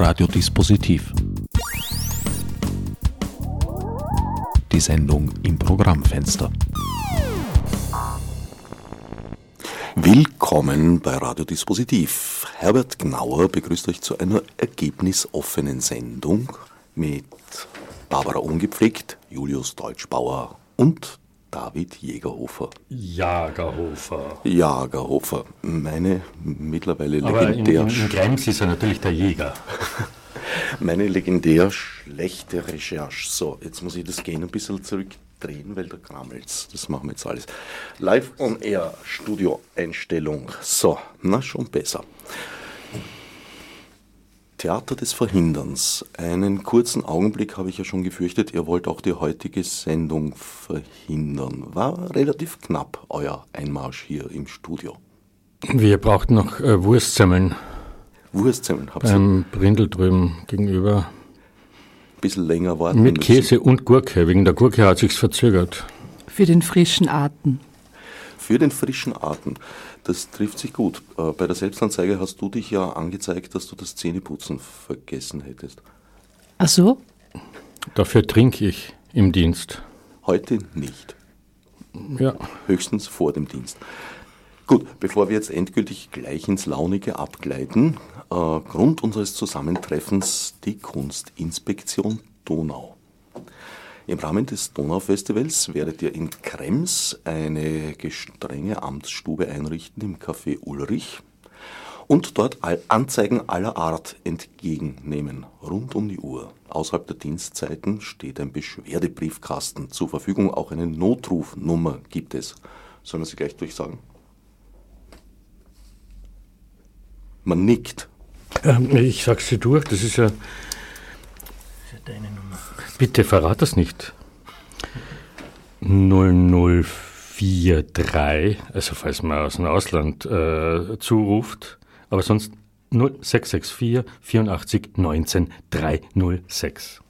Radiodispositiv. Die Sendung im Programmfenster. Willkommen bei Radiodispositiv. Herbert Gnauer begrüßt euch zu einer ergebnisoffenen Sendung mit Barbara Ungepflegt, Julius Deutschbauer und David Jägerhofer. Jagerhofer. Jagerhofer, meine mittlerweile Aber legendär, in, in, in Krems ist er natürlich der Jäger. meine legendär schlechte Recherche. So, jetzt muss ich das Gehen ein bisschen zurückdrehen, weil da krammelt's. Das machen wir jetzt alles. Live on Air, Studio-Einstellung. So, na schon besser. Theater des Verhinderns. Einen kurzen Augenblick habe ich ja schon gefürchtet, ihr wollt auch die heutige Sendung verhindern. War relativ knapp euer Einmarsch hier im Studio. Wir brauchten noch äh, Wurstsemmeln Wurstsemmeln habt ihr beim Brindel drüben gegenüber. ein bisschen länger warten Mit müssen. Käse und Gurke. Wegen der Gurke hat sich's verzögert. Für den frischen Atem. Für den frischen Atem. Das trifft sich gut. Äh, Bei der Selbstanzeige hast du dich ja angezeigt, dass du das Zähneputzen vergessen hättest. Ach so? Dafür trinke ich im Dienst. Heute nicht. Ja, höchstens vor dem Dienst. Gut, bevor wir jetzt endgültig gleich ins Launige abgleiten, äh, Grund unseres Zusammentreffens die Kunstinspektion Donau. Im Rahmen des Donaufestivals werdet ihr in Krems eine gestrenge Amtsstube einrichten im Café Ulrich und dort Anzeigen aller Art entgegennehmen, rund um die Uhr. Außerhalb der Dienstzeiten steht ein Beschwerdebriefkasten zur Verfügung, auch eine Notrufnummer gibt es. Sollen wir sie gleich durchsagen? Man nickt. ähm, ich sag's dir durch, das ist ja. deine Nummer. Bitte verrat das nicht. 0043, also falls man aus dem Ausland äh, zuruft, aber sonst 0664 84 19 306.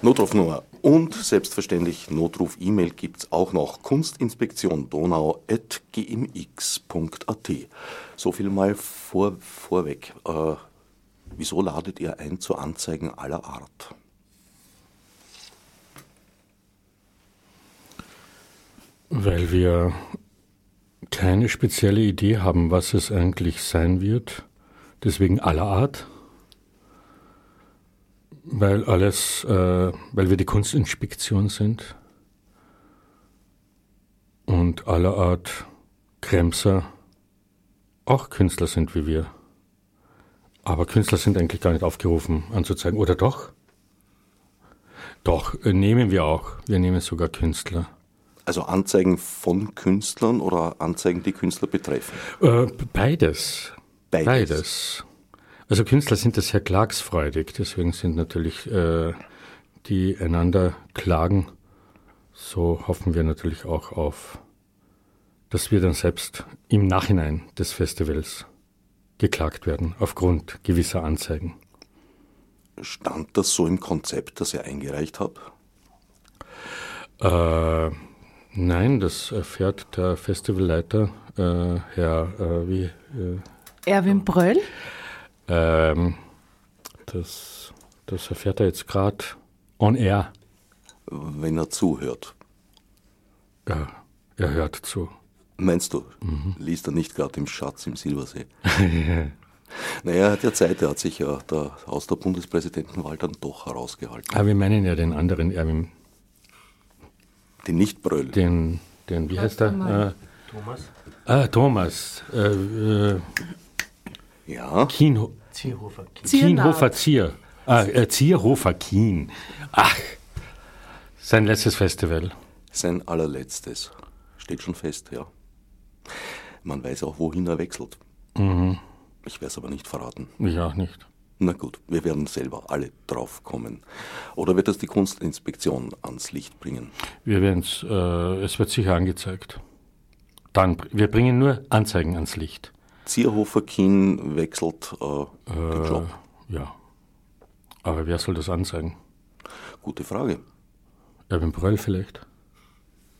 Notrufnummer und selbstverständlich Notruf-E-Mail gibt's auch noch. Kunstinspektion donau.gmx.at. So viel mal vor, vorweg. Äh, wieso ladet ihr ein zu Anzeigen aller Art? Weil wir keine spezielle Idee haben, was es eigentlich sein wird. Deswegen aller Art. Weil alles, äh, weil wir die Kunstinspektion sind. Und aller Art Kremser auch Künstler sind wie wir. Aber Künstler sind eigentlich gar nicht aufgerufen anzuzeigen. Oder doch? Doch, äh, nehmen wir auch. Wir nehmen sogar Künstler. Also Anzeigen von Künstlern oder Anzeigen, die Künstler betreffen? Äh, beides. Beides. Beides. Also Künstler sind da sehr klagsfreudig, deswegen sind natürlich äh, die einander klagen, so hoffen wir natürlich auch auf, dass wir dann selbst im Nachhinein des Festivals geklagt werden, aufgrund gewisser Anzeigen. Stand das so im Konzept, das ihr eingereicht habt? Äh, nein, das erfährt der Festivalleiter, äh, Herr, äh, wie, äh, Erwin Bröll? ähm, das, das erfährt er jetzt gerade on air. Wenn er zuhört. Ja, er hört zu. Meinst du, liest er nicht gerade im Schatz im Silbersee? naja, er hat ja Zeit, er hat sich ja da aus der Bundespräsidentenwahl dann doch herausgehalten. Aber wir meinen ja den anderen Erwin, Den Nichtbröll. den, den wie heißt er? Äh, Thomas. Ah, Thomas. Äh, äh, Ja, Kienho Zierhofer. Kienhofer Zier. Ah, äh, Zierhofer Kien. Ach, sein letztes Festival. sein allerletztes. Steht schon fest, ja. Man weiß auch, wohin er wechselt. Ich werde es aber nicht verraten. Ich auch nicht. Na gut, wir werden selber alle drauf kommen. Oder wird das die Kunstinspektion ans Licht bringen? Wir werden's, äh, es wird sicher angezeigt. Dann, wir bringen nur Anzeigen ans Licht. Zierhofer Kien wechselt äh, den Äh, Job. Ja. Aber wer soll das anzeigen? Gute Frage. Erwin Bröll vielleicht?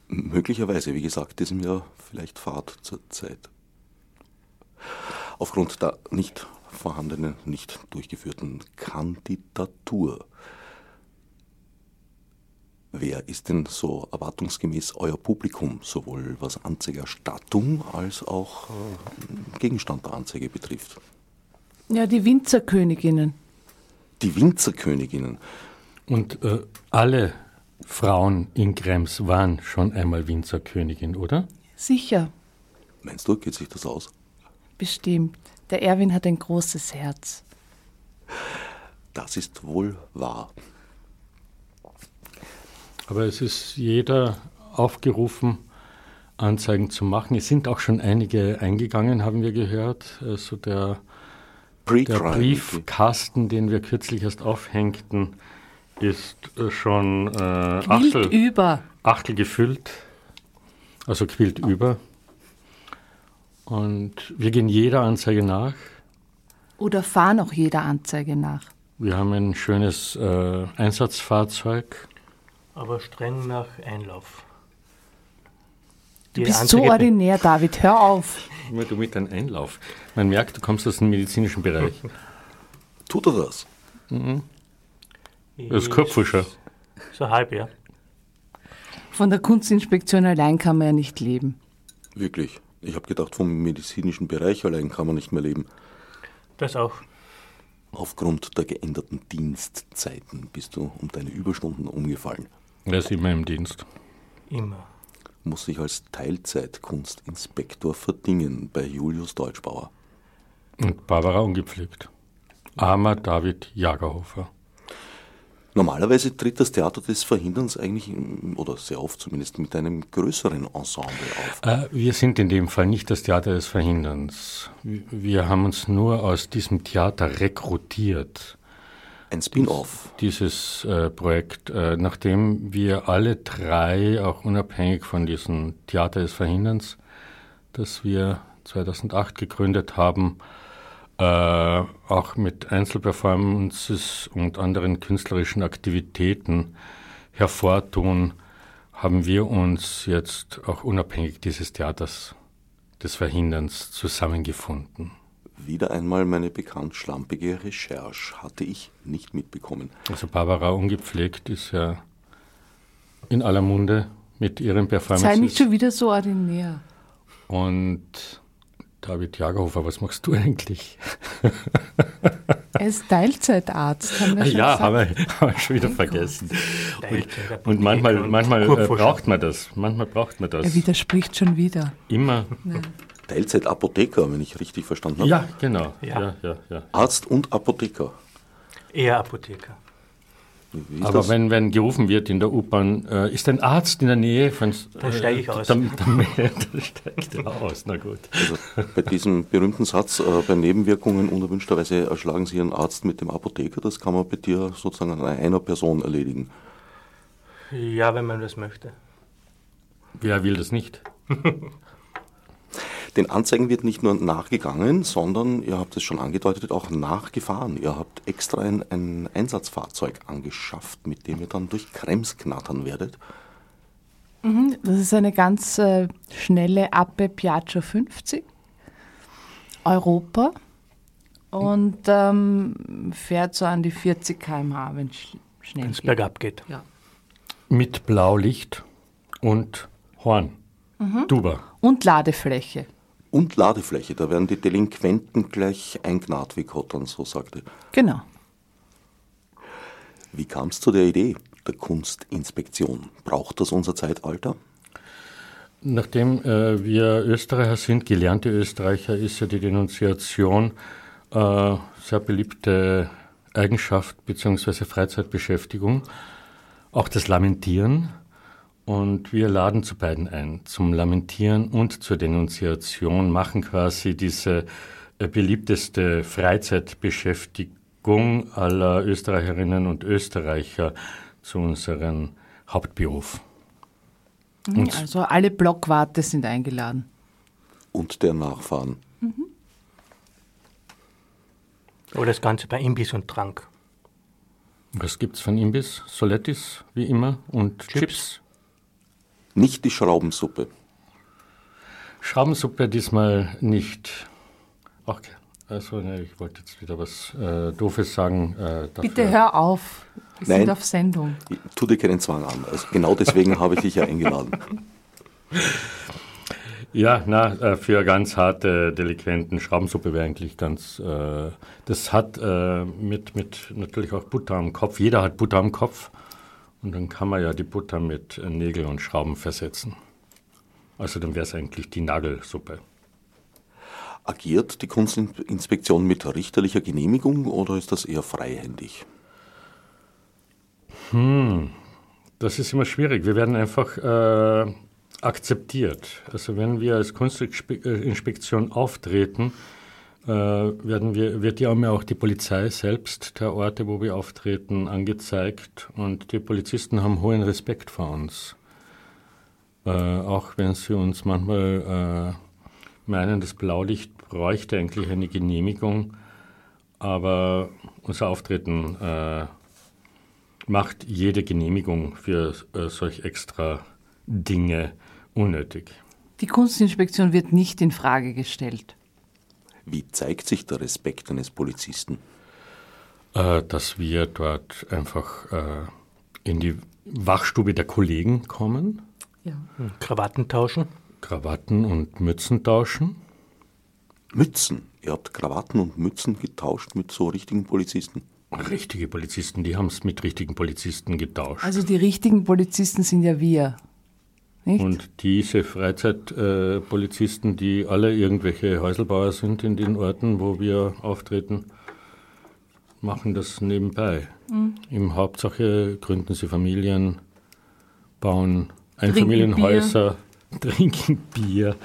Möglicherweise, wie gesagt, diesem Jahr vielleicht Fahrt zur Zeit. Aufgrund der nicht vorhandenen, nicht durchgeführten Kandidatur. Wer ist denn so erwartungsgemäß euer Publikum, sowohl was Anzeigerstattung als auch äh, Gegenstand der Anzeige betrifft? Ja, die Winzerköniginnen. Die Winzerköniginnen. Und äh, alle Frauen in Krems waren schon einmal Winzerkönigin, oder? Sicher, Meinst du, geht sich das aus? bestimmt. Der Erwin hat ein großes Herz. Das ist wohl wahr. Aber es ist jeder aufgerufen, Anzeigen zu machen. Es sind auch schon einige eingegangen, haben wir gehört. Also der, der. Briefkasten, den wir kürzlich erst aufhängten, ist äh, schon äh, Achtel, über. Achtel gefüllt, also quillt über. Und wir gehen jeder Anzeige nach. Oder fahren auch jeder Anzeige nach. Wir haben ein schönes äh, Einsatzfahrzeug. aber streng nach Einlauf. Du Die bist Anzeige- so ordinär, David. Hör auf. Immer du mit deinem Einlauf. Man merkt, du kommst aus dem medizinischen Bereich. Tut er das? Das ist Kopfwischer. So halb, ja. Von der Kunstinspektion allein kann man ja nicht leben. Wirklich. Ich habe gedacht, vom medizinischen Bereich allein kann man nicht mehr leben. Das auch. Aufgrund der geänderten Dienstzeiten bist du um deine Überstunden umgefallen. Er ist immer im Dienst. Immer. Muss sich als Teilzeitkunstinspektor verdingen bei Julius Deutschbauer. Und Barbara ungepflegt. Armer David Jagerhofer. Normalerweise tritt das Theater des Verhinderns eigentlich, oder sehr oft zumindest, mit einem größeren Ensemble auf. Äh, wir sind in dem Fall nicht das Theater des Verhinderns. Wir haben uns nur aus diesem Theater rekrutiert. Ein Spin-off. Dieses äh, Projekt, äh, nachdem wir alle drei, auch unabhängig von diesem Theater des Verhinderns, das wir 2008 gegründet haben, äh, auch mit Einzelperformances und anderen künstlerischen Aktivitäten hervortun, haben wir uns jetzt auch unabhängig dieses Theaters des Verhinderns zusammengefunden. Wieder einmal meine bekannt schlampige Recherche hatte ich nicht mitbekommen. Also Barbara ungepflegt ist ja in aller Munde mit ihren Sei nicht Performances. schon wieder so ordinär. Und David Jagerhofer, was machst du eigentlich? Er ist Teilzeitarzt, haben wir schon ja, haben wir, haben wir schon wieder vergessen. Teilzeit, Und manchmal, manchmal äh, braucht man das. Manchmal braucht man das. Er widerspricht schon wieder. Immer. Teilzeitapotheker, wenn ich richtig verstanden habe. Ja, genau. Ja. Ja, ja, ja. Arzt und Apotheker. Eher Apotheker. Aber das? wenn, wenn gerufen wird in der U-Bahn, äh, ist ein Arzt in der Nähe von. Dann steige ich aus. Dann, dann, dann steigt er aus, na gut. Also bei diesem berühmten Satz, äh, bei Nebenwirkungen unerwünschterweise erschlagen Sie Ihren Arzt mit dem Apotheker, das kann man bei dir sozusagen an einer Person erledigen. Ja, wenn man das möchte. Wer will das nicht? Den Anzeigen wird nicht nur nachgegangen, sondern, ihr habt es schon angedeutet, auch nachgefahren. Ihr habt extra ein, ein Einsatzfahrzeug angeschafft, mit dem ihr dann durch Krems knattern werdet. Das ist eine ganz äh, schnelle Ape Piaggio 50. Europa. Und ähm, fährt so an die 40 km/h, wenn es sch- schnell Wenn es geht. bergab geht. Ja. Mit Blaulicht und Horn. Duba. Und Ladefläche. Und Ladefläche, da werden die Delinquenten gleich eingnat, wie Kottern so sagte. Genau. Wie kam es zu der Idee der Kunstinspektion? Braucht das unser Zeitalter? Nachdem äh, wir Österreicher sind, gelernte Österreicher, ist ja die Denunziation äh, sehr beliebte Eigenschaft bzw. Freizeitbeschäftigung. Auch das Lamentieren. Und wir laden zu beiden ein, zum Lamentieren und zur Denunziation, machen quasi diese äh, beliebteste Freizeitbeschäftigung aller Österreicherinnen und Österreicher zu unserem Hauptberuf. Und Also alle Blockwarte sind eingeladen. Und der Nachfahren. Aber das Ganze bei Imbiss und Trank. Was gibt's von Imbiss? Solettis, wie immer, und Chips. Nicht die Schraubensuppe. Schraubensuppe diesmal nicht. Äh, also ne, ich wollte jetzt wieder was äh, Doofes sagen. Äh, Bitte hör auf. Wir Nein. sind auf Sendung. Tu dir keinen Zwang an. Also genau deswegen habe ich dich ja eingeladen. Ja, na, äh, für ganz harte Delinquenten, Schraubensuppe wäre eigentlich ganz, äh, das hat äh, mit, mit natürlich auch Butter am Kopf, jeder hat Butter am Kopf und dann kann man ja die Butter mit äh, Nägel und Schrauben versetzen. Also dann wäre es eigentlich die Nagelsuppe. Agiert die Kunstinspektion mit richterlicher Genehmigung oder ist das eher freihändig? Das ist immer schwierig. Wir werden einfach äh, akzeptiert. Also wenn wir als Kunstinspektion auftreten, äh, werden wir, wird ja auch die Polizei selbst der Orte, wo wir auftreten, angezeigt und die Polizisten haben hohen Respekt vor uns. Äh, auch wenn sie uns manchmal äh, meinen, das Blaulicht bräuchte eigentlich eine Genehmigung, aber unser Auftreten äh, macht jede Genehmigung für äh, solch extra Dinge unnötig. Die Kunstinspektion wird nicht in Frage gestellt. Wie zeigt sich der Respekt eines Polizisten? Äh, dass wir dort einfach äh, in die Wachstube der Kollegen kommen, Ja. Krawatten tauschen. Krawatten und Mützen tauschen. Mützen. Ihr habt Krawatten und Mützen getauscht mit so richtigen Polizisten. Richtige Polizisten, die haben es mit richtigen Polizisten getauscht. Also die richtigen Polizisten sind ja wir. Nicht? Und diese Freizeitpolizisten, äh, die alle irgendwelche Häuselbauer sind in den Orten, wo wir auftreten, machen das nebenbei. Im Hauptsache gründen sie Familien, bauen Einfamilienhäuser, trinken Bier.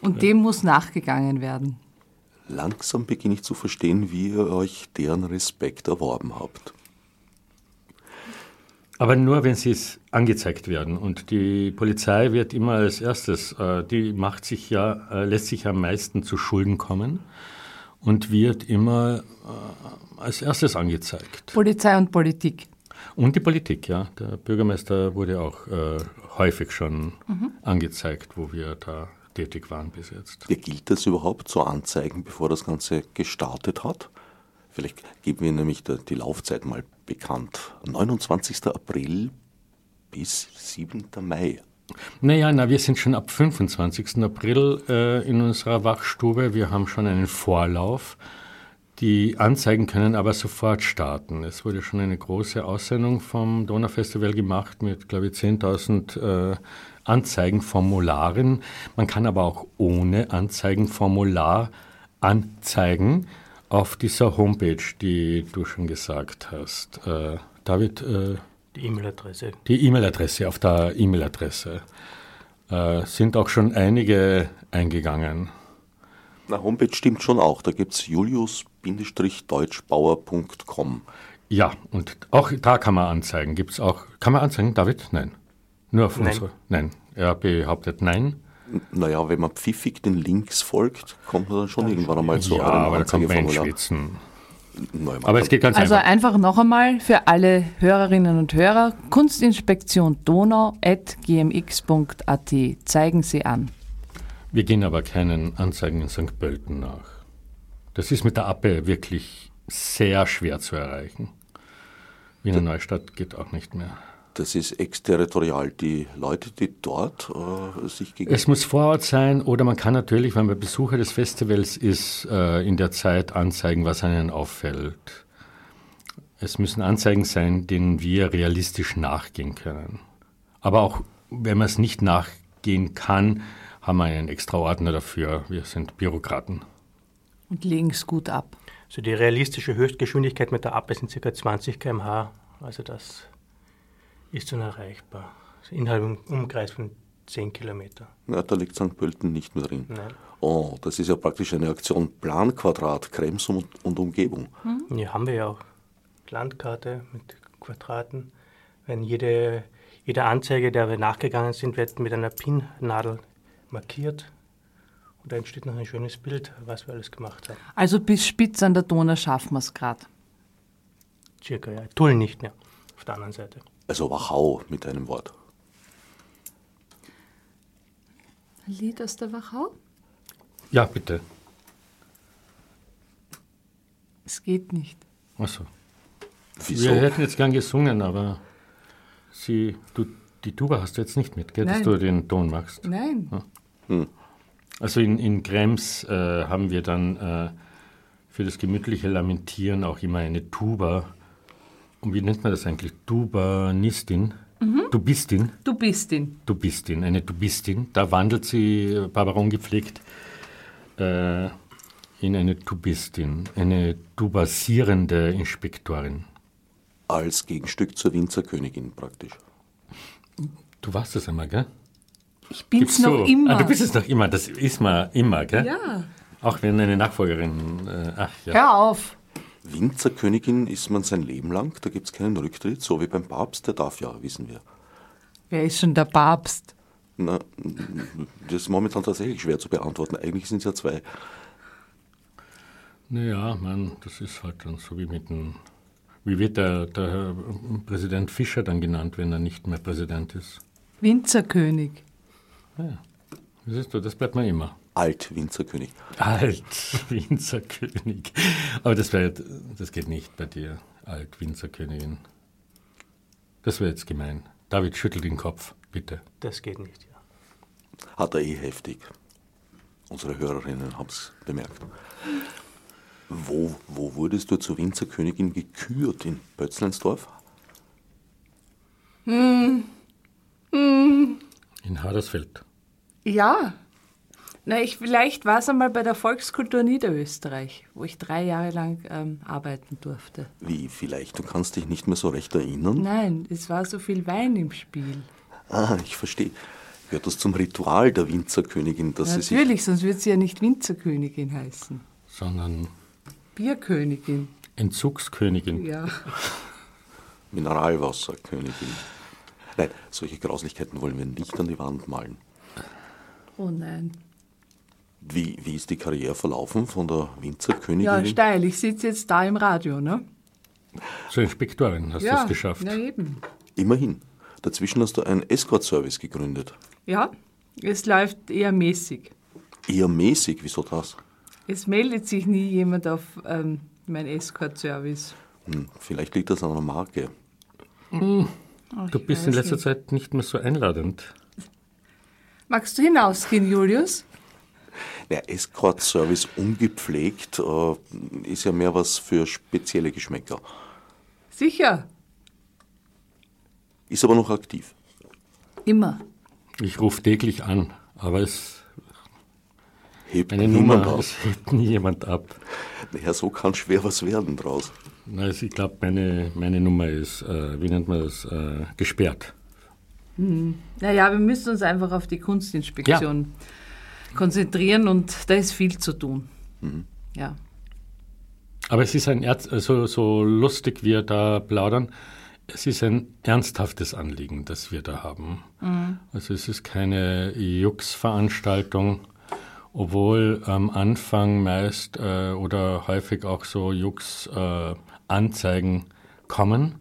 Und dem muss nachgegangen werden. Langsam beginne ich zu verstehen, wie ihr euch deren Respekt erworben habt. Aber nur, wenn sie es angezeigt werden. Und die Polizei wird immer als erstes, äh, die macht sich ja, äh, lässt sich am meisten zu Schulden kommen und wird immer äh, als erstes angezeigt. Polizei und Politik. Und die Politik, ja. Der Bürgermeister wurde auch häufig schon angezeigt, wo wir da tätig waren bis jetzt. Ja, gilt das überhaupt so anzeigen, bevor das Ganze gestartet hat? Vielleicht geben wir nämlich die Laufzeit mal bekannt. 29. April bis 7. Mai. Naja, na, wir sind schon ab 25. April äh, in unserer Wachstube. Wir haben schon einen Vorlauf. Die Anzeigen können aber sofort starten. Es wurde schon eine große Aussendung vom Donaufestival gemacht mit, glaube ich, 10.000 äh, Anzeigenformularen. Man kann aber auch ohne Anzeigenformular anzeigen auf dieser Homepage, die du schon gesagt hast. Äh, David, äh, Die E-Mail-Adresse. die E-Mail-Adresse, auf der E-Mail-Adresse äh, sind auch schon einige eingegangen. Na, Homepage stimmt schon auch. Da gibt es julius-deutschbauer.com. Ja, und auch da kann man anzeigen. Gibt es auch, kann man anzeigen, David? Nein. Nur auf Nein. unsere, nein. Er behauptet nein. Naja, wenn man pfiffig den Links folgt, kommt man dann schon irgendwann einmal zu ja, eurem aber da kommt man ins Anzeigeformular. Man Aber es geht ganz Also einfach. einfach noch einmal für alle Hörerinnen und Hörer, Kunstinspektion donau.gmx.at. Zeigen Sie an. Wir gehen aber keinen Anzeigen in St. Pölten nach. Das ist mit der Appe wirklich sehr schwer zu erreichen. Wiener Neustadt geht auch nicht mehr. Das ist exterritorial. Die Leute, die dort äh, sich gegen Es muss vor Ort sein oder man kann natürlich, wenn man Besucher des Festivals ist, äh, in der Zeit anzeigen, was einen auffällt. Es müssen Anzeigen sein, denen wir realistisch nachgehen können. Aber auch wenn man es nicht nachgehen kann, haben wir einen extra Ordner dafür. Wir sind Bürokraten. Und legen es gut ab. Also die realistische Höchstgeschwindigkeit mit der Appe sind ca. 20 km/h. Also das ist schon erreichbar. Innerhalb einem Umkreis von 10 Kilometer. Na, da liegt St. Pölten nicht mehr drin. Nein. Oh, das ist ja praktisch eine Aktion Planquadrat, Krems und, und Umgebung. Hier haben wir ja auch Landkarte mit Quadraten. Wenn jede, jede Anzeige, der wir nachgegangen sind, wird mit einer Pinnadel markiert. Und da entsteht noch ein schönes Bild, was wir alles gemacht haben. Also bis spitz an der Donau schaffen wir es gerade. Circa, ja. Tull nicht mehr. Auf der anderen Seite. Also Wachau mit einem Wort. Lied aus der Wachau? Ja, bitte. Es geht nicht. Achso. Wieso? Wir hätten jetzt gern gesungen, aber sie, du, die Tuba hast du jetzt nicht mit, gell, dass du den Ton machst. Nein. Also in, in Krems äh, haben wir dann äh, für das gemütliche Lamentieren auch immer eine Tuba. Und wie nennt man das eigentlich? Tubanistin? Dubistin? Du bist ihn. Dubistin, eine Dubistin. Da wandelt sie, Barbaron gepflegt, äh, in eine Dubistin, eine dubasierende Inspektorin. Als Gegenstück zur Winzerkönigin praktisch. Du warst es einmal, gell? Ich bin's Gibt's noch so? immer. Ah, du bist es noch immer, das ist man immer, gell? ja. Auch wenn eine Nachfolgerin, äh, ach ja. Hör auf. Winzerkönigin ist man sein Leben lang, da gibt es keinen Rücktritt, so wie beim Papst, der darf ja, wissen wir. Wer ist schon der Papst? Na, das ist momentan tatsächlich schwer zu beantworten. Eigentlich sind es ja zwei. Naja, man, das ist halt dann so wie mit dem. Wie wird der, der Präsident Fischer dann genannt, wenn er nicht mehr Präsident ist? Winzerkönig. Ja. Siehst du, das bleibt man immer. Alt-Winzerkönig. Alt Winzerkönig. Aber das, wär, das geht nicht bei dir, Alt Winzerkönigin. Das wäre jetzt gemein. David, schüttel den Kopf, bitte. Das geht nicht, ja. Hat er eh heftig. Unsere Hörerinnen haben es bemerkt. Wo, wo wurdest du zur Winzerkönigin gekürt? In Pötzleinsdorf? In Hadersfeld. Ja. Na, ich, vielleicht war es einmal bei der Volkskultur Niederösterreich, wo ich drei Jahre lang ähm, arbeiten durfte. Wie vielleicht? Du kannst dich nicht mehr so recht erinnern? Nein, es war so viel Wein im Spiel. Ah, ich verstehe. Gehört das zum Ritual der Winzerkönigin, dass sie sich Natürlich, sonst würde sie ja nicht Winzerkönigin heißen. Sondern Bierkönigin. Entzugskönigin. Ja. Mineralwasserkönigin. Nein, solche Grauslichkeiten wollen wir nicht an die Wand malen. Oh nein. Wie, wie ist die Karriere verlaufen von der Winzerkönigin? Ja, steil. Ich sitze jetzt da im Radio, ne? Zur Inspektorin hast du ja, es geschafft. Na eben. Immerhin. Dazwischen hast du einen Escort-Service gegründet. Ja, es läuft eher mäßig. Eher mäßig, wieso das? Es meldet sich nie jemand auf ähm, mein Escort-Service. Hm, vielleicht liegt das an einer Marke. Ach, Du bist in letzter nicht. Zeit nicht mehr so einladend. Magst du hinausgehen, Julius? Der Escort-Service ungepflegt äh, ist ja mehr was für spezielle Geschmäcker. Sicher. Ist aber noch aktiv. Immer. Ich rufe täglich an, aber es, Hebt niemand Nummer, auf. es hebt nie jemand ab. Naja, so kann schwer was werden draus. Also ich glaube, meine, meine Nummer ist, äh, wie nennt man das, äh, gesperrt. Naja, wir müssen uns einfach auf die Kunstinspektion konzentrieren und da ist viel zu tun. Ja. Aber es ist ein, Erz, also so lustig wir da plaudern, es ist ein ernsthaftes Anliegen, das wir da haben. Also es ist keine Jux-Veranstaltung, obwohl am Anfang meist äh, oder häufig auch so Jux-Anzeigen kommen.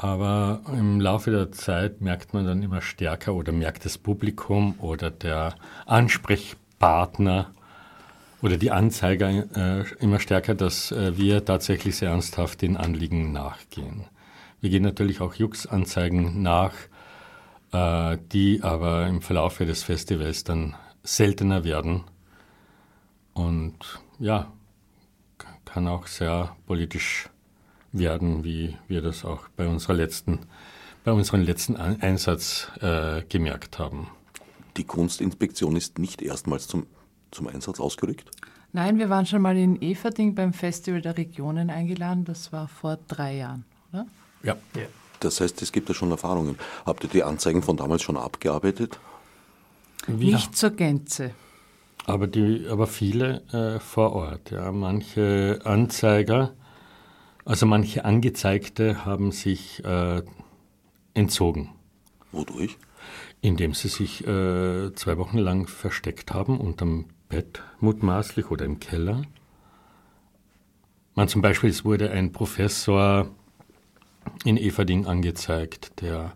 Aber im Laufe der Zeit merkt man dann immer stärker oder merkt das Publikum oder der Ansprechpartner oder die Anzeiger äh, immer stärker, dass äh, wir tatsächlich sehr ernsthaft den Anliegen nachgehen. Wir gehen natürlich auch Jux-Anzeigen nach, äh, die aber im Verlaufe des Festivals dann seltener werden. Und ja, kann auch sehr politisch werden, wie wir das auch bei unserer letzten, bei unserem letzten Ein- Einsatz äh, gemerkt haben. Die Kunstinspektion ist nicht erstmals zum, zum Einsatz ausgerückt. Nein, wir waren schon mal in Everding beim Festival der Regionen eingeladen. Das war vor drei Jahren, oder? Ja, ja. Das heißt, es gibt ja schon Erfahrungen. Habt ihr die Anzeigen von damals schon abgearbeitet? Nicht zur Gänze. aber, die, aber viele äh, vor Ort. Ja. Manche Anzeiger, also manche Angezeigte haben sich äh, entzogen, Wodurch? indem sie sich äh, zwei Wochen lang versteckt haben unterm Bett mutmaßlich oder im Keller. Man zum Beispiel, es wurde ein Professor in Everding angezeigt, der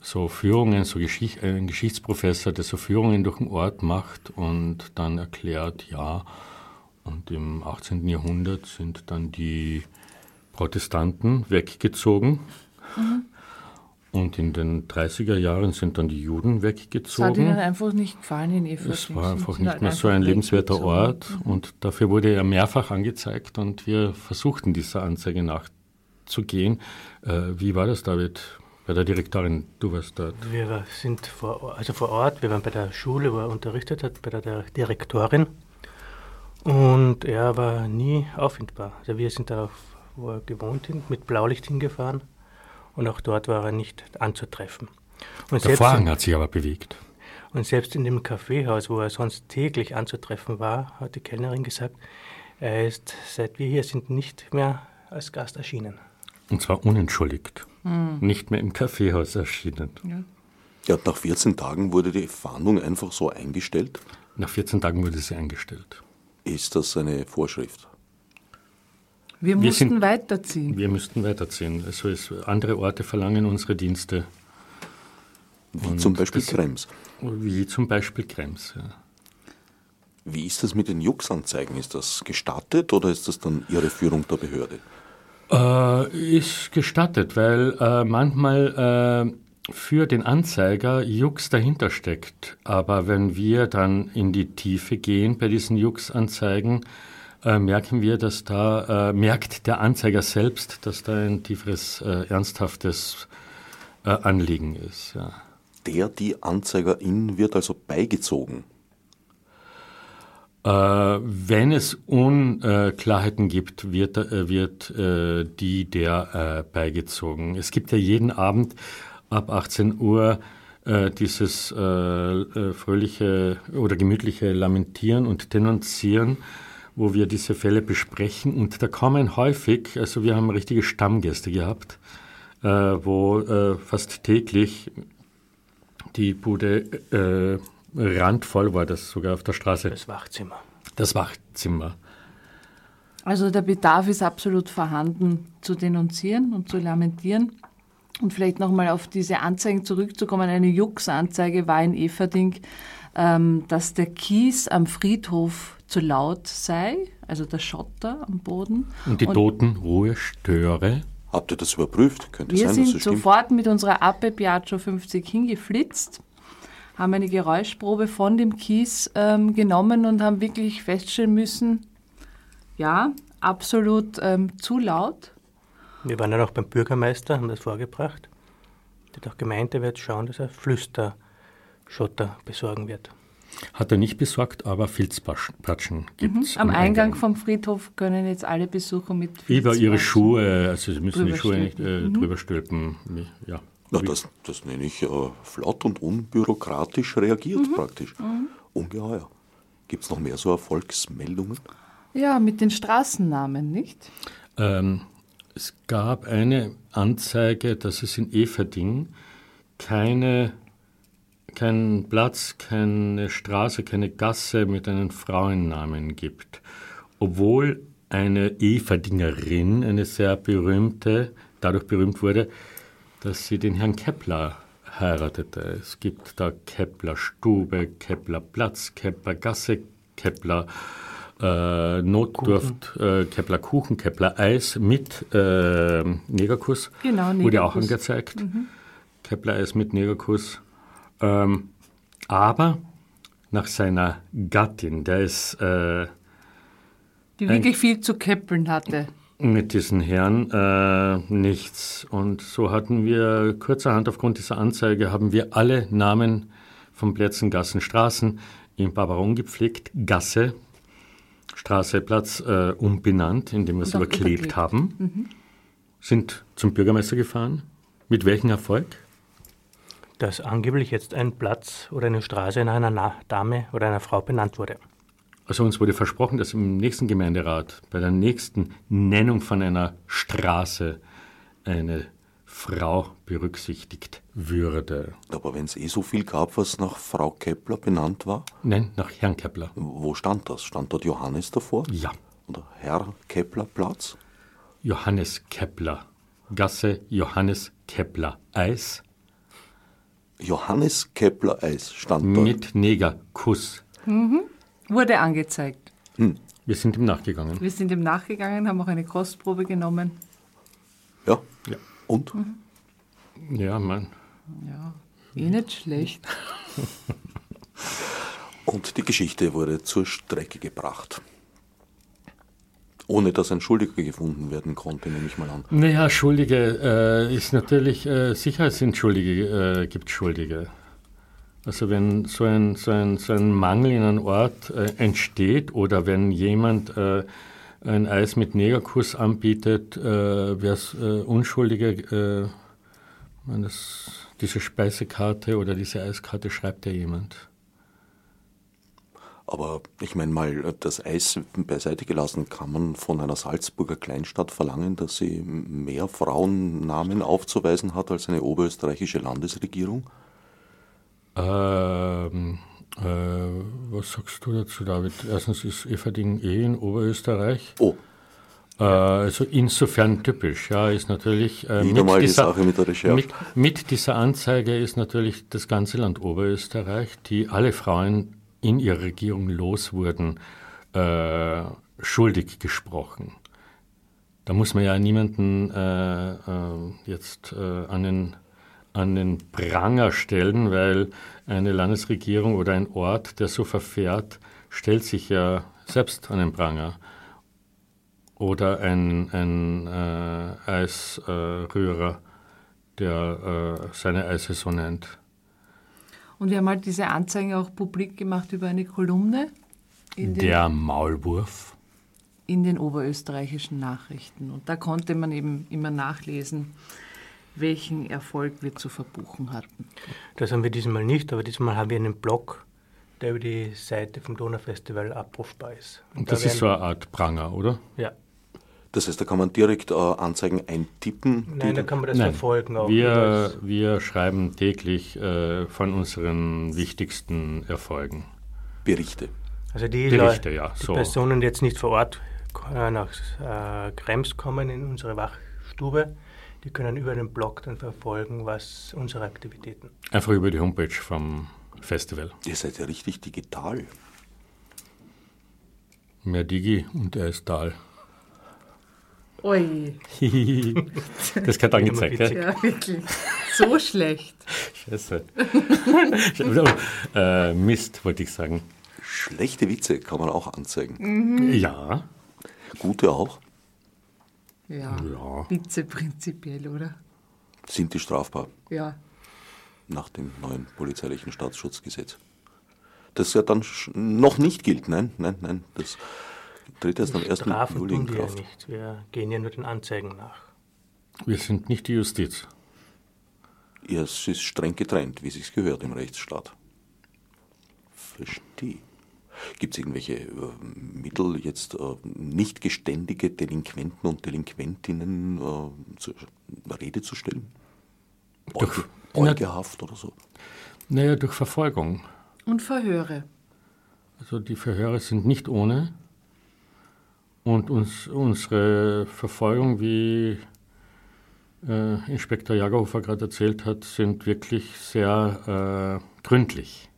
so Führungen, so Geschicht, ein Geschichtsprofessor, der so Führungen durch den Ort macht und dann erklärt, ja, Und im 18. Jahrhundert sind dann die Protestanten weggezogen. Und in den 30er Jahren sind dann die Juden Das hat ihnen weggezogen. einfach nicht gefallen in Everding. Es war einfach nicht halt mehr so ein lebenswerter weggezogen. Ort und dafür wurde er mehrfach angezeigt und wir versuchten dieser Anzeige nachzugehen. Äh, wie war das, David, bei der Direktorin? Du warst dort. Wir sind vor, also vor Ort, wir waren bei der Schule, wo er unterrichtet hat, bei der Direktorin. Und er war nie auffindbar. Also wir sind darauf, wo er gewohnt sind, mit Blaulicht hingefahren. Und auch dort war er nicht anzutreffen. Und Der selbst, Vorhang hat sich aber bewegt. und selbst in dem Kaffeehaus, wo er sonst täglich anzutreffen war, hat die Kellnerin gesagt, er ist, seit wir hier sind, nicht mehr als Gast erschienen. Und zwar unentschuldigt. Nicht mehr im Kaffeehaus erschienen. Ja, nach 14 Tagen wurde die Fahndung einfach so eingestellt. Nach 14 Tagen wurde sie eingestellt. Ist das eine Vorschrift? Wir Wir mussten sind- weiterziehen. Wir müssten weiterziehen. Also es, andere Orte verlangen unsere Dienste, Wie Und zum Beispiel das- Krems. wie zum Beispiel Krems. Ja. Wie ist das mit den Jux-Anzeigen? Ist das gestattet oder ist das dann Ihre Führung der Behörde? Äh, ist gestattet, weil äh, manchmal äh, für den Anzeiger Jux dahinter steckt. Aber wenn wir dann in die Tiefe gehen bei diesen Jux-Anzeigen, äh, merken wir, dass da, äh, merkt der Anzeiger selbst, dass da ein tieferes, äh, ernsthaftes äh, Anliegen ist. Ja. Der, die Anzeigerin wird also beigezogen. Äh, wenn es Unklarheiten gibt, wird, äh, wird die der beigezogen. Es gibt ja jeden Abend ab 18 Uhr äh, dieses äh, äh, fröhliche oder gemütliche Lamentieren und Denunzieren, wo wir diese Fälle besprechen. Und da kommen häufig, also wir haben richtige Stammgäste gehabt, äh, wo äh, fast täglich die Bude äh, randvoll war, das sogar auf der Straße. Das Wachzimmer. Das Wachzimmer. Also der Bedarf ist absolut vorhanden, zu denunzieren und zu lamentieren. Und vielleicht nochmal auf diese Anzeigen zurückzukommen. Eine Jux-Anzeige war in Everding, ähm, dass der Kies am Friedhof zu laut sei, also der Schotter am Boden. Und die Totenruhe störe. Habt ihr das überprüft? Könnte Wir sein, dass sind das sofort mit unserer Ape Piaggio 50 hingeflitzt, haben eine Geräuschprobe von dem Kies ähm, genommen und haben wirklich feststellen müssen, ja, absolut ähm, zu laut. Wir waren dann auch beim Bürgermeister, haben das vorgebracht. Der hat auch gemeint, er wird schauen, dass er Flüsterschotter besorgen wird. Hat er nicht besorgt, aber Filzpatschen gibt es. Mhm. Am Eingang vom Friedhof können jetzt alle Besucher mit Über ihre Schuhe, also sie müssen die Schuhe nicht äh, drüber stülpen. Ja. Na, das, das nenne ich äh, flott und unbürokratisch reagiert Mhm. praktisch. Ungeheuer. Gibt es noch mehr so Erfolgsmeldungen? Ja, mit den Straßennamen, nicht? Ähm, es gab eine Anzeige, dass es in Everding keine, keinen Platz, keine Straße, keine Gasse mit einem Frauennamen gibt. Obwohl eine Everdingerin, eine sehr berühmte, dadurch berühmt wurde, dass sie den Herrn Kepler heiratete. Es gibt da Kepler Stube, Kepler Platz, Kepler Gasse, Kepler äh, Notdurft, äh, Kepler Kuchen, Kepler Eis mit äh, Negerkuss. Genau, Wurde auch Negerkuss. angezeigt. Kepler Eis mit Negerkuss. Ähm, aber nach seiner Gattin, der ist äh, Die wirklich viel zu käppeln hatte. mit diesen Herren äh, nichts. Und so hatten wir kurzerhand aufgrund dieser Anzeige haben wir alle Namen von Plätzen, Gassen, Straßen in Barbaron gepflegt, Gasse, Straße, Platz äh, umbenannt, indem wir es überklebt überklebt. haben, sind zum Bürgermeister gefahren. Mit welchem Erfolg? Dass angeblich jetzt ein Platz oder eine Straße nach einer Na Dame oder einer Frau benannt wurde. Also uns wurde versprochen, dass im nächsten Gemeinderat, bei der nächsten Nennung von einer Straße, eine Frau berücksichtigt würde. Aber wenn es eh so viel gab, was nach Frau Kepler benannt war, Nein, nach Herrn Kepler. wo stand das? Stand dort Johannes davor? Ja, Oder Herr Kepler Platz? Johannes Kepler. Gasse Johannes Kepler. Eis Johannes Kepler Eis stand dort. mit Negerkuss. Wurde angezeigt. Wir sind ihm nachgegangen. Wir sind ihm nachgegangen, haben auch eine Kostprobe genommen. Ja? Ja. Und? Ja, mein, Ja, eh nicht schlecht. Und die Geschichte wurde zur Strecke gebracht. Ohne dass ein Schuldiger gefunden werden konnte, nehme ich mal an. Naja, Schuldige äh, ist natürlich, äh, sicher sind Schuldige, äh, gibt Schuldige. Also wenn so ein, so, ein, so ein Mangel in einem Ort äh, entsteht oder wenn jemand äh, ein Eis mit Negerkuss anbietet, äh, wäre es äh, Unschuldige, äh, das, diese Speisekarte oder diese Eiskarte schreibt ja jemand. Aber ich meine mal, das Eis beiseite gelassen, kann man von einer Salzburger Kleinstadt verlangen, dass sie mehr Frauennamen aufzuweisen hat als eine oberösterreichische Landesregierung? Ähm, äh, was sagst du dazu, David? Erstens ist Everding eh in Oberösterreich. Oh, Äh, also insofern typisch, ja, ist natürlich äh, Wieder mal die Sache mit der Recherche. Mit, mit dieser Anzeige ist natürlich das ganze Land Oberösterreich, die alle Frauen in ihrer Regierung los wurden, äh, schuldig gesprochen. Da muss man ja niemanden äh, äh, jetzt äh, an, den, an den Pranger stellen, weil eine Landesregierung oder ein Ort, der so verfährt, stellt sich ja selbst an den Pranger oder ein, ein äh, Eisrührer, der äh, seine Eise so nennt. Und wir haben halt diese Anzeigen auch publik gemacht über eine Kolumne in den, Der Maulwurf. in den oberösterreichischen Nachrichten. Und da konnte man eben immer nachlesen, welchen Erfolg wir zu verbuchen hatten. Das haben wir diesmal nicht, aber diesmal haben wir einen Blog, der über die Seite vom Donaufestival abrufbar ist. Und da das ist so eine Art Pranger, oder? Ja, das heißt, da kann man direkt äh, Anzeigen eintippen. nein, da kann man das Nein, verfolgen. Auch wir, wir schreiben täglich äh, von unseren wichtigsten Erfolgen. Berichte. Also die, Berichte, ja, die so. Personen, die jetzt nicht vor Ort äh, nach äh, Krems kommen in unsere Wachstube, die können über den Blog dann verfolgen, was unsere Aktivitäten. Einfach über die Homepage vom Festival. Ihr seid ja richtig digital. Mehr Digi und er ist Tal. Ui, das gehört angezeigt, ja? ja, wirklich. So schlecht. Scheiße. äh, Mist, wollte ich sagen. Schlechte Witze kann man auch anzeigen. Ja. Gute auch. Ja, Ja. Witze prinzipiell, oder? Sind die strafbar Ja. nach dem neuen polizeilichen Staatsschutzgesetz? Das ja dann noch nicht gilt. Nein, nein, nein. Das tritt erst am 1. Strafen Juli in tun wir ja Kraft. nicht. Wir gehen ja nur den Anzeigen nach. Wir sind nicht die Justiz. Ja, es ist streng getrennt, wie sich's gehört im Rechtsstaat. Verstehe. Gibt es irgendwelche äh, Mittel, jetzt äh, nicht geständige Delinquenten und Delinquentinnen äh, zur Rede zu stellen? Durch- Beugehaft oder so? Naja, durch Verfolgung. Und Verhöre. Also die Verhöre sind nicht ohne. Und uns, unsere Verfolgung, wie äh, Inspektor Jagerhofer gerade erzählt hat, sind wirklich sehr äh, gründlich.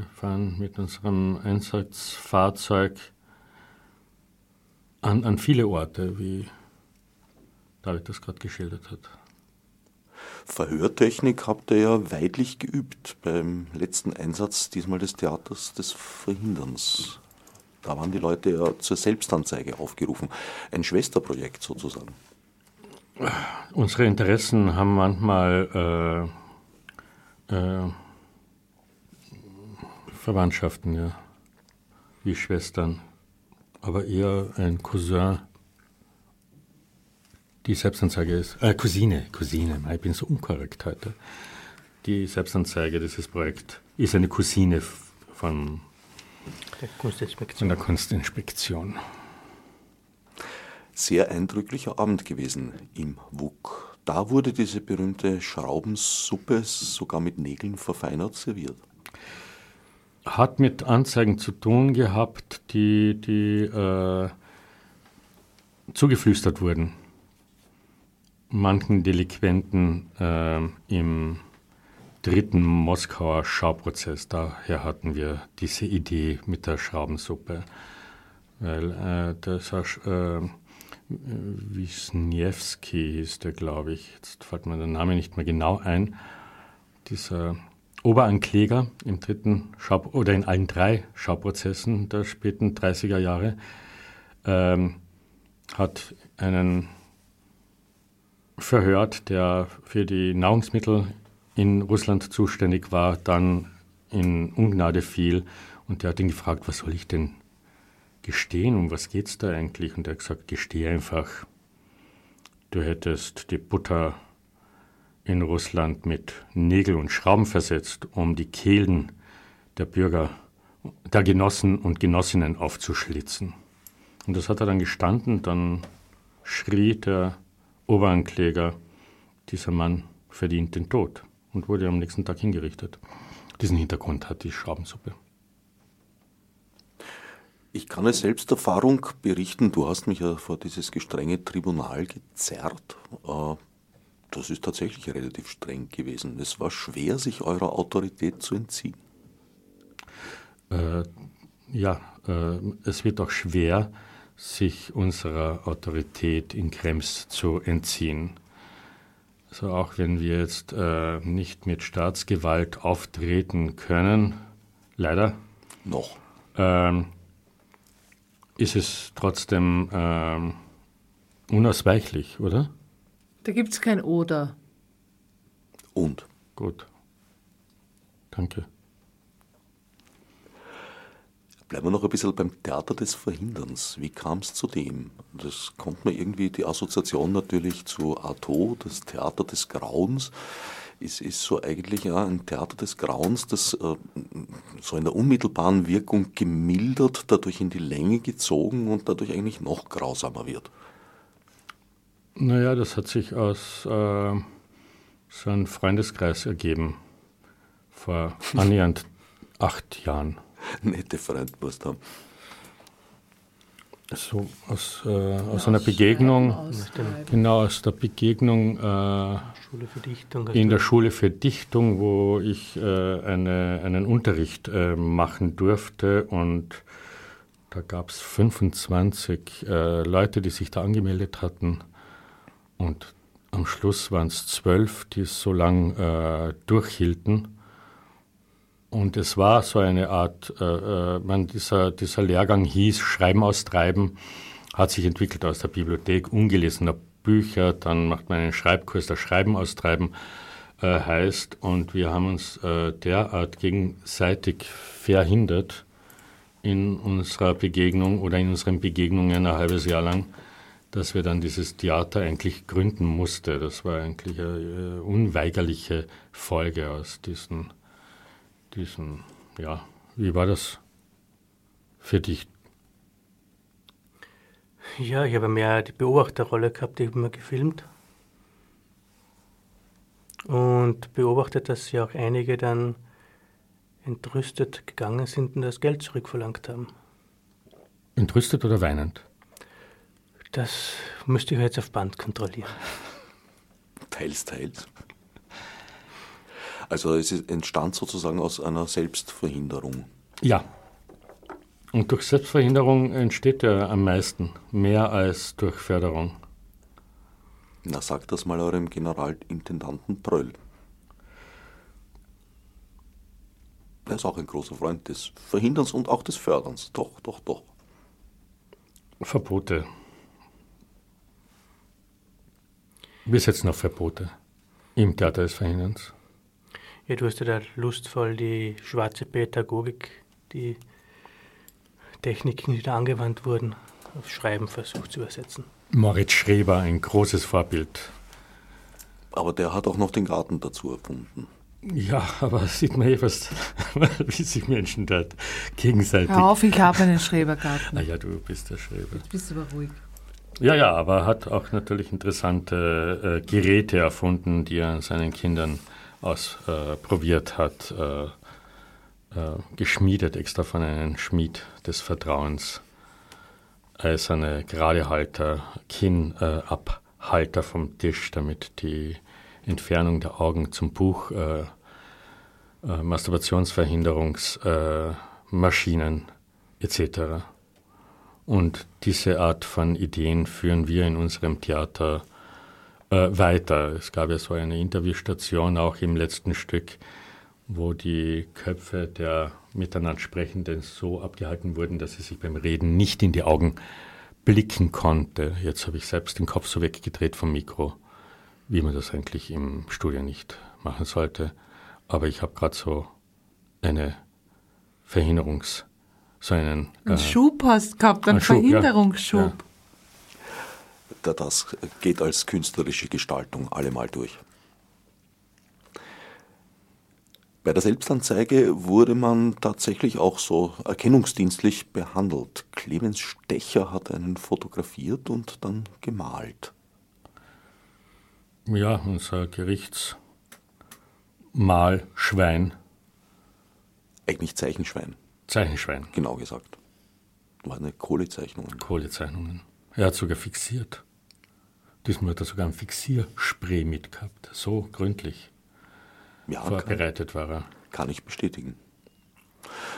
Wir fahren mit unserem Einsatzfahrzeug an, an viele Orte, wie David das gerade geschildert hat. Verhörtechnik habt ihr ja weidlich geübt beim letzten Einsatz, diesmal des Theaters des Verhinderns. Da waren die Leute ja zur Selbstanzeige aufgerufen. Ein Schwesterprojekt sozusagen. Unsere Interessen haben manchmal äh, äh, Verwandtschaften, ja, wie Schwestern, aber eher ein Cousin. Die Selbstanzeige ist, äh, Cousine, Cousine, ich bin so unkorrekt heute. Die Selbstanzeige dieses Projekt ist eine Cousine von, Der von Kunstinspektion. der Kunstinspektion. Sehr eindrücklicher Abend gewesen im WUK. Da wurde diese berühmte Schraubensuppe sogar mit Nägeln verfeinert serviert. Hat mit Anzeigen zu tun gehabt, die, die äh, zugeflüstert wurden. Manchen Delinquenten äh, im dritten Moskauer Schauprozess. Daher hatten wir diese Idee mit der Schraubensuppe. weil äh, das äh, Wisniewski hieß der, glaube ich, jetzt fällt mir der Name nicht mehr genau ein, dieser Oberankläger im dritten Schau oder in allen drei Schauprozessen der späten 30er Jahre ähm, hat einen verhört, der für die Nahrungsmittel in Russland zuständig war, dann in Ungnade fiel und der hat ihn gefragt, was soll ich denn gestehen, um was geht's da eigentlich? Und er hat gesagt, gesteh einfach, du hättest die Butter in Russland mit Nägel und Schrauben versetzt, um die Kehlen der Bürger, der Genossen und Genossinnen aufzuschlitzen. Und das hat er dann gestanden, dann schrie der Oberankläger, dieser Mann verdient den Tod und wurde am nächsten Tag hingerichtet. Diesen Hintergrund hat die Schraubensuppe. Ich kann aus Selbsterfahrung berichten, du hast mich ja vor dieses gestrenge Tribunal gezerrt. Das ist tatsächlich relativ streng gewesen. Es war schwer, sich eurer Autorität zu entziehen. Äh, ja, äh, es wird auch schwer, sich unserer Autorität in Krems zu entziehen. Also auch wenn wir jetzt äh, nicht mit Staatsgewalt auftreten können, leider. Noch. Ähm, ist es trotzdem ähm, unausweichlich, oder? Da gibt es kein Oder. Und? Gut. Danke. Bleiben wir noch ein bisschen beim Theater des Verhinderns. Wie kam es zu dem? Das kommt mir irgendwie, die Assoziation natürlich zu Artaud, das Theater des Grauens ist, ist so eigentlich ja ein Theater des Grauens, das äh, so in der unmittelbaren Wirkung gemildert, dadurch in die Länge gezogen und dadurch eigentlich noch grausamer wird. Naja, das hat sich aus äh, so einem Freundeskreis ergeben, vor annähernd acht Jahren. Nette Freund musst haben. So aus, äh, aus einer Begegnung, genau aus der Begegnung äh, Dichtung. in der Schule für Dichtung, wo ich äh, eine, einen Unterricht äh, machen durfte und da gab es 25 äh, Leute, die sich da angemeldet hatten und am Schluss waren es zwölf, die es so lang äh, durchhielten. Und es war so eine Art, äh, äh, man, dieser, dieser Lehrgang hieß Schreiben austreiben, hat sich entwickelt aus der Bibliothek ungelesener Bücher, dann macht man einen Schreibkurs, der Schreiben austreiben äh, heißt. Und wir haben uns äh, derart gegenseitig verhindert in unserer Begegnung oder in unseren Begegnungen ein halbes Jahr lang, dass wir dann dieses Theater eigentlich gründen mussten. Das war eigentlich eine äh, unweigerliche Folge aus diesen diesen, ja, wie war das für dich? Ja, ich habe mehr die Beobachterrolle gehabt, ich habe immer gefilmt. Und beobachtet, dass ja auch einige dann entrüstet gegangen sind und das Geld zurückverlangt haben. Entrüstet oder weinend? Das müsste ich jetzt auf Band kontrollieren. Teils, teils. Also es entstand sozusagen aus einer Selbstverhinderung. Ja. Und durch Selbstverhinderung entsteht ja am meisten, mehr als durch Förderung. Na, sagt das mal eurem Generalintendanten Pröll. Er ist auch ein großer Freund des Verhinderns und auch des Förderns. Doch, doch, doch. Verbote. Wir setzen auf Verbote im Theater des Verhinderns. Ja, du hast ja da lustvoll die schwarze Pädagogik, die Techniken, die da angewandt wurden, auf Schreiben versucht zu übersetzen. Moritz Schreber, ein großes Vorbild. Aber der hat auch noch den Garten dazu erfunden. Ja, aber sieht man eh, was, wie sich Menschen dort gegenseitig. Hör auf, ich habe einen Schrebergarten. Ah ja, du bist der Schreber. Jetzt bist du aber ruhig. Ja, ja, aber er hat auch natürlich interessante äh, Geräte erfunden, die er seinen Kindern ausprobiert äh, hat, äh, äh, geschmiedet extra von einem Schmied des Vertrauens. Eiserne Geradehalter, Kinnabhalter vom Tisch, damit die Entfernung der Augen zum Buch, äh, äh, Masturbationsverhinderungsmaschinen etc. Und diese Art von Ideen führen wir in unserem Theater äh, weiter. Es gab ja so eine Interviewstation auch im letzten Stück, wo die Köpfe der miteinander Sprechenden so abgehalten wurden, dass sie sich beim Reden nicht in die Augen blicken konnte. Jetzt habe ich selbst den Kopf so weggedreht vom Mikro, wie man das eigentlich im Studio nicht machen sollte. Aber ich habe gerade so eine Verhinderungs-, so einen. Einen äh, Schub hast gehabt, einen, einen Verhinderungsschub. Ja. Ja. Das geht als künstlerische Gestaltung allemal durch. Bei der Selbstanzeige wurde man tatsächlich auch so erkennungsdienstlich behandelt. Clemens Stecher hat einen fotografiert und dann gemalt. Ja, unser Gerichtsmalschwein. Eigentlich Zeichenschwein. Zeichenschwein. Genau gesagt. War eine Kohlezeichnungen. Kohlezeichnungen. Er hat sogar fixiert. Diesmal hat er sogar ein Fixierspray mitgehabt. So gründlich ja, vorbereitet kann, war er. Kann ich bestätigen.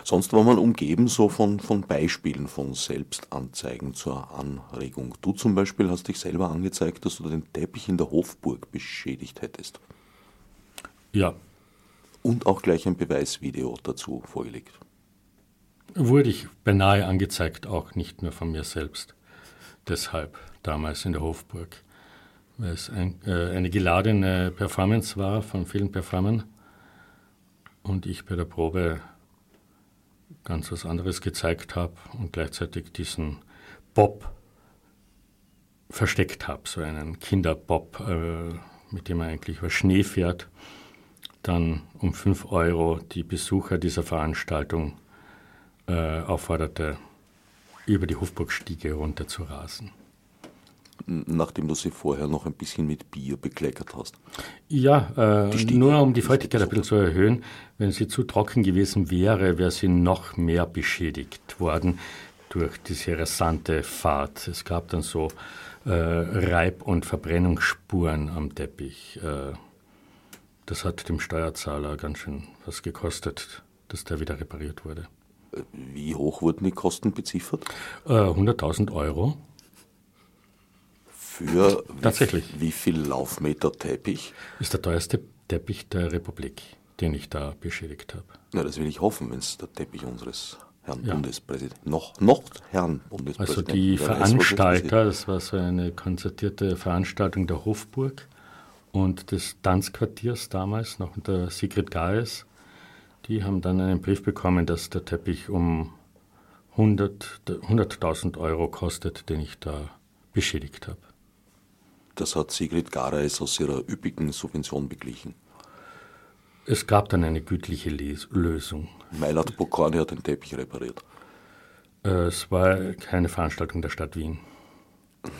Sonst war man umgeben so von, von Beispielen von Selbstanzeigen zur Anregung. Du zum Beispiel hast dich selber angezeigt, dass du den Teppich in der Hofburg beschädigt hättest. Ja. Und auch gleich ein Beweisvideo dazu vorgelegt. Wurde ich beinahe angezeigt, auch nicht nur von mir selbst. Deshalb damals in der Hofburg weil es ein, äh, eine geladene Performance war von vielen Performern und ich bei der Probe ganz was anderes gezeigt habe und gleichzeitig diesen Bob versteckt habe, so einen Kinderbob, äh, mit dem man eigentlich über Schnee fährt, dann um 5 Euro die Besucher dieser Veranstaltung äh, aufforderte, über die Hofburgstiege runter zu rasen nachdem du sie vorher noch ein bisschen mit Bier bekleckert hast. Ja, äh, nur um die Feuchtigkeit ein bisschen zu erhöhen. Wenn sie zu trocken gewesen wäre, wäre sie noch mehr beschädigt worden durch diese rasante Fahrt. Es gab dann so äh, Reib- und Verbrennungsspuren am Teppich. Äh, das hat dem Steuerzahler ganz schön was gekostet, dass der wieder repariert wurde. Wie hoch wurden die Kosten beziffert? 100.000 äh, Euro. Für Tatsächlich. Wie, wie viel Laufmeter Teppich? Ist der teuerste Teppich der Republik, den ich da beschädigt habe. Na, das will ich hoffen, wenn es der Teppich unseres Herrn ja. Bundespräsidenten, noch, noch Herrn Bundespräsidenten. Also die Veranstalter, das war so eine konzertierte Veranstaltung der Hofburg und des Tanzquartiers damals, noch unter Sigrid Gaes, die haben dann einen Brief bekommen, dass der Teppich um 100.000 100 Euro kostet, den ich da beschädigt habe. Das hat Sigrid Gareis aus ihrer üppigen Subvention beglichen. Es gab dann eine gütliche Les Lösung. Meilert Bokorni hat den Teppich repariert. Es war keine Veranstaltung der Stadt Wien.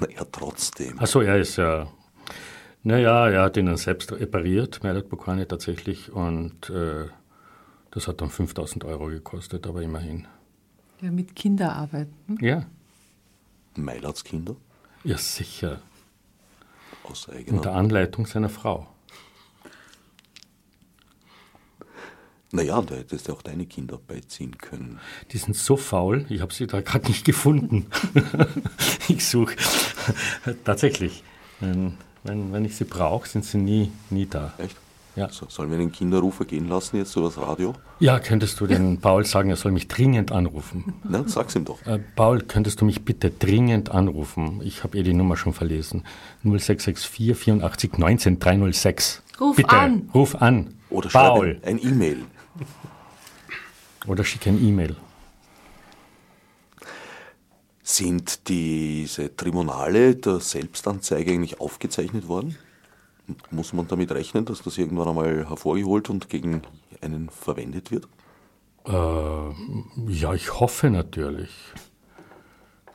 Naja, trotzdem. Achso, er ist ja. Naja, er hat ihn dann selbst repariert, Meilert Bokorni tatsächlich, und äh, das hat dann 5000 Euro gekostet, aber immerhin. Ja, mit Kinderarbeit. Hm? Ja. Meilerts Kinder? Ja, sicher. Aus eigener Unter Anleitung seiner Frau. Naja, da hättest du auch deine Kinder beiziehen können. Die sind so faul, ich habe sie da gerade nicht gefunden. ich suche tatsächlich. Wenn, wenn, wenn ich sie brauche, sind sie nie, nie da. Echt? Ja. So, sollen wir den Kinderrufer gehen lassen jetzt über das Radio? Ja, könntest du den Paul sagen, er soll mich dringend anrufen? Na, sag's ihm doch. Äh, Paul, könntest du mich bitte dringend anrufen? Ich habe eh die Nummer schon verlesen. 0664 84 19 306. Ruf bitte, an. ruf an. Oder Paul. schreib ein E-Mail. Oder schick ein E-Mail. Sind diese Tribunale der Selbstanzeige eigentlich aufgezeichnet worden? Muss man damit rechnen, dass das irgendwann einmal hervorgeholt und gegen einen verwendet wird? Äh, ja, ich hoffe natürlich.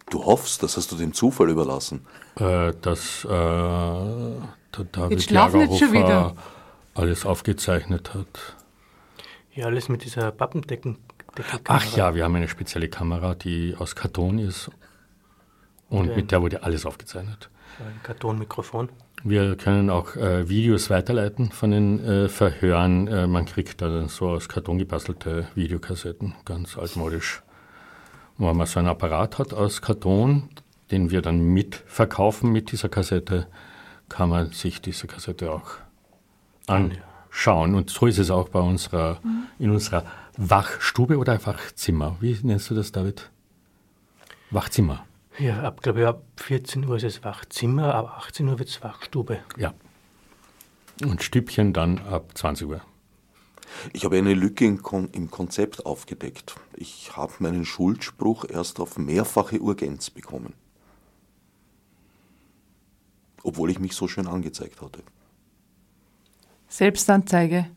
Du hoffst, das hast du dem Zufall überlassen. Äh, dass äh, der David wieder. alles aufgezeichnet hat. Ja, alles mit dieser Pappendecken. Ach ja, wir haben eine spezielle Kamera, die aus Karton ist. Und mit der wurde alles aufgezeichnet. Ein Kartonmikrofon. Wir können auch äh, Videos weiterleiten von den äh, Verhören. Äh, man kriegt dann so aus Karton gebastelte Videokassetten, ganz altmodisch. Und wenn man so einen Apparat hat aus Karton, den wir dann mitverkaufen mit dieser Kassette, kann man sich diese Kassette auch anschauen. Und so ist es auch bei unserer, in unserer Wachstube oder Wachzimmer. Wie nennst du das, David? Wachzimmer. Ja, ab, glaube ich, ab 14 Uhr ist es Wachzimmer, ab 18 Uhr wird es Wachstube. Ja. Und Stübchen dann ab 20 Uhr. Ich habe eine Lücke im, Kon im Konzept aufgedeckt. Ich habe meinen Schuldspruch erst auf mehrfache Urgenz bekommen. Obwohl ich mich so schön angezeigt hatte. Selbstanzeige.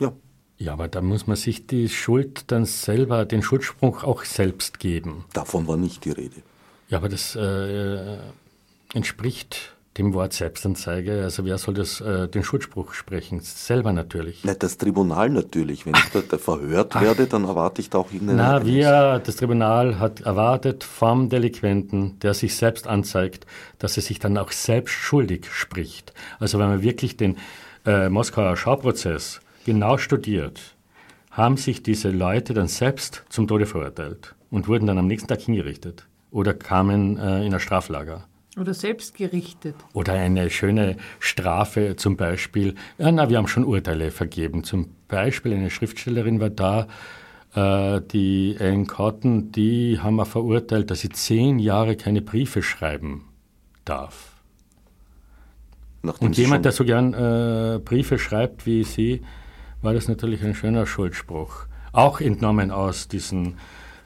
Ja, Ja, aber da muss man sich die Schuld dann selber, den Schuldspruch auch selbst geben. davon war nicht die Rede. Ja, aber das äh, entspricht dem Wort Selbstanzeige. Also wer soll das, äh, den Schuldspruch sprechen? Selber natürlich. Nicht das Tribunal natürlich. Wenn ich da, verhört werde, dann erwarte ich da auch irgendeine. Na, wir, das Tribunal hat erwartet vom Delinquenten, der sich selbst anzeigt, dass er sich dann auch selbst schuldig spricht. Also wenn man wirklich den äh, Moskauer Schauprozess genau studiert, haben sich diese Leute dann selbst zum Tode verurteilt und wurden dann am nächsten Tag hingerichtet oder kamen äh, in ein Straflager. Oder selbstgerichtet. Oder eine schöne Strafe zum Beispiel. Ja, na, wir haben schon Urteile vergeben. Zum Beispiel eine Schriftstellerin war da, äh, die Ellen Cotton, die haben wir verurteilt, dass sie zehn Jahre keine Briefe schreiben darf. Nachdem Und jemand, der so gern äh, Briefe schreibt wie sie, war das natürlich ein schöner Schuldspruch. Auch entnommen aus diesen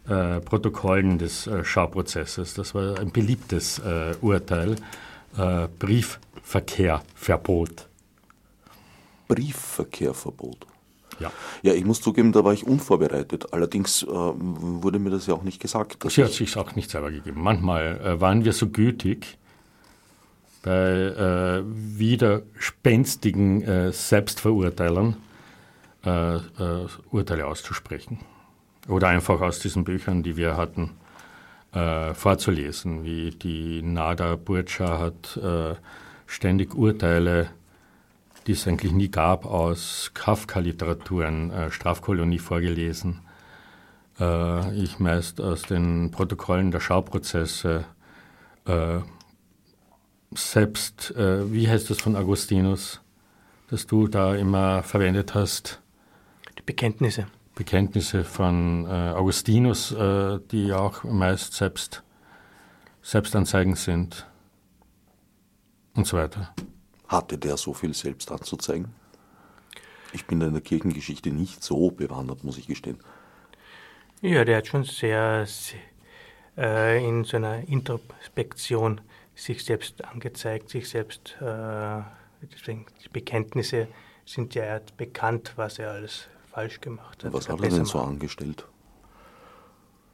äh, Protokollen des äh, Schauprozesses. Das war ein beliebtes äh, Urteil. Äh, Briefverkehrverbot. Briefverkehrverbot. Ja. Ja, ich muss zugeben, da war ich unvorbereitet. Allerdings äh, wurde mir das ja auch nicht gesagt. Sie hat ich- sich auch nicht selber gegeben. Manchmal äh, waren wir so gütig, bei äh, widerspenstigen äh, Selbstverurteilern äh, Urteile auszusprechen. Oder einfach aus diesen Büchern, die wir hatten, äh, vorzulesen. Wie die Nada Burtscha hat äh, ständig Urteile, die es eigentlich nie gab, aus Kafka-Literaturen, äh, Strafkolonie vorgelesen äh, ich meist aus den Protokollen der Schauprozesse äh, selbst, äh, wie heißt das von Augustinus, das du da immer verwendet hast, Die Bekenntnisse. Bekenntnisse von äh, Augustinus, äh, die auch meist selbst Selbstanzeigen sind und so weiter. Hatte der so viel selbst anzuzeigen? Ich bin da in der Kirchengeschichte nicht so bewandert, muss ich gestehen. Ja, der hat schon sehr, sehr äh, in so einer Introspektion sich selbst angezeigt, sich selbst, äh, deswegen die Bekenntnisse sind ja bekannt, was er alles falsch gemacht hat. Was hat er denn so machen. angestellt?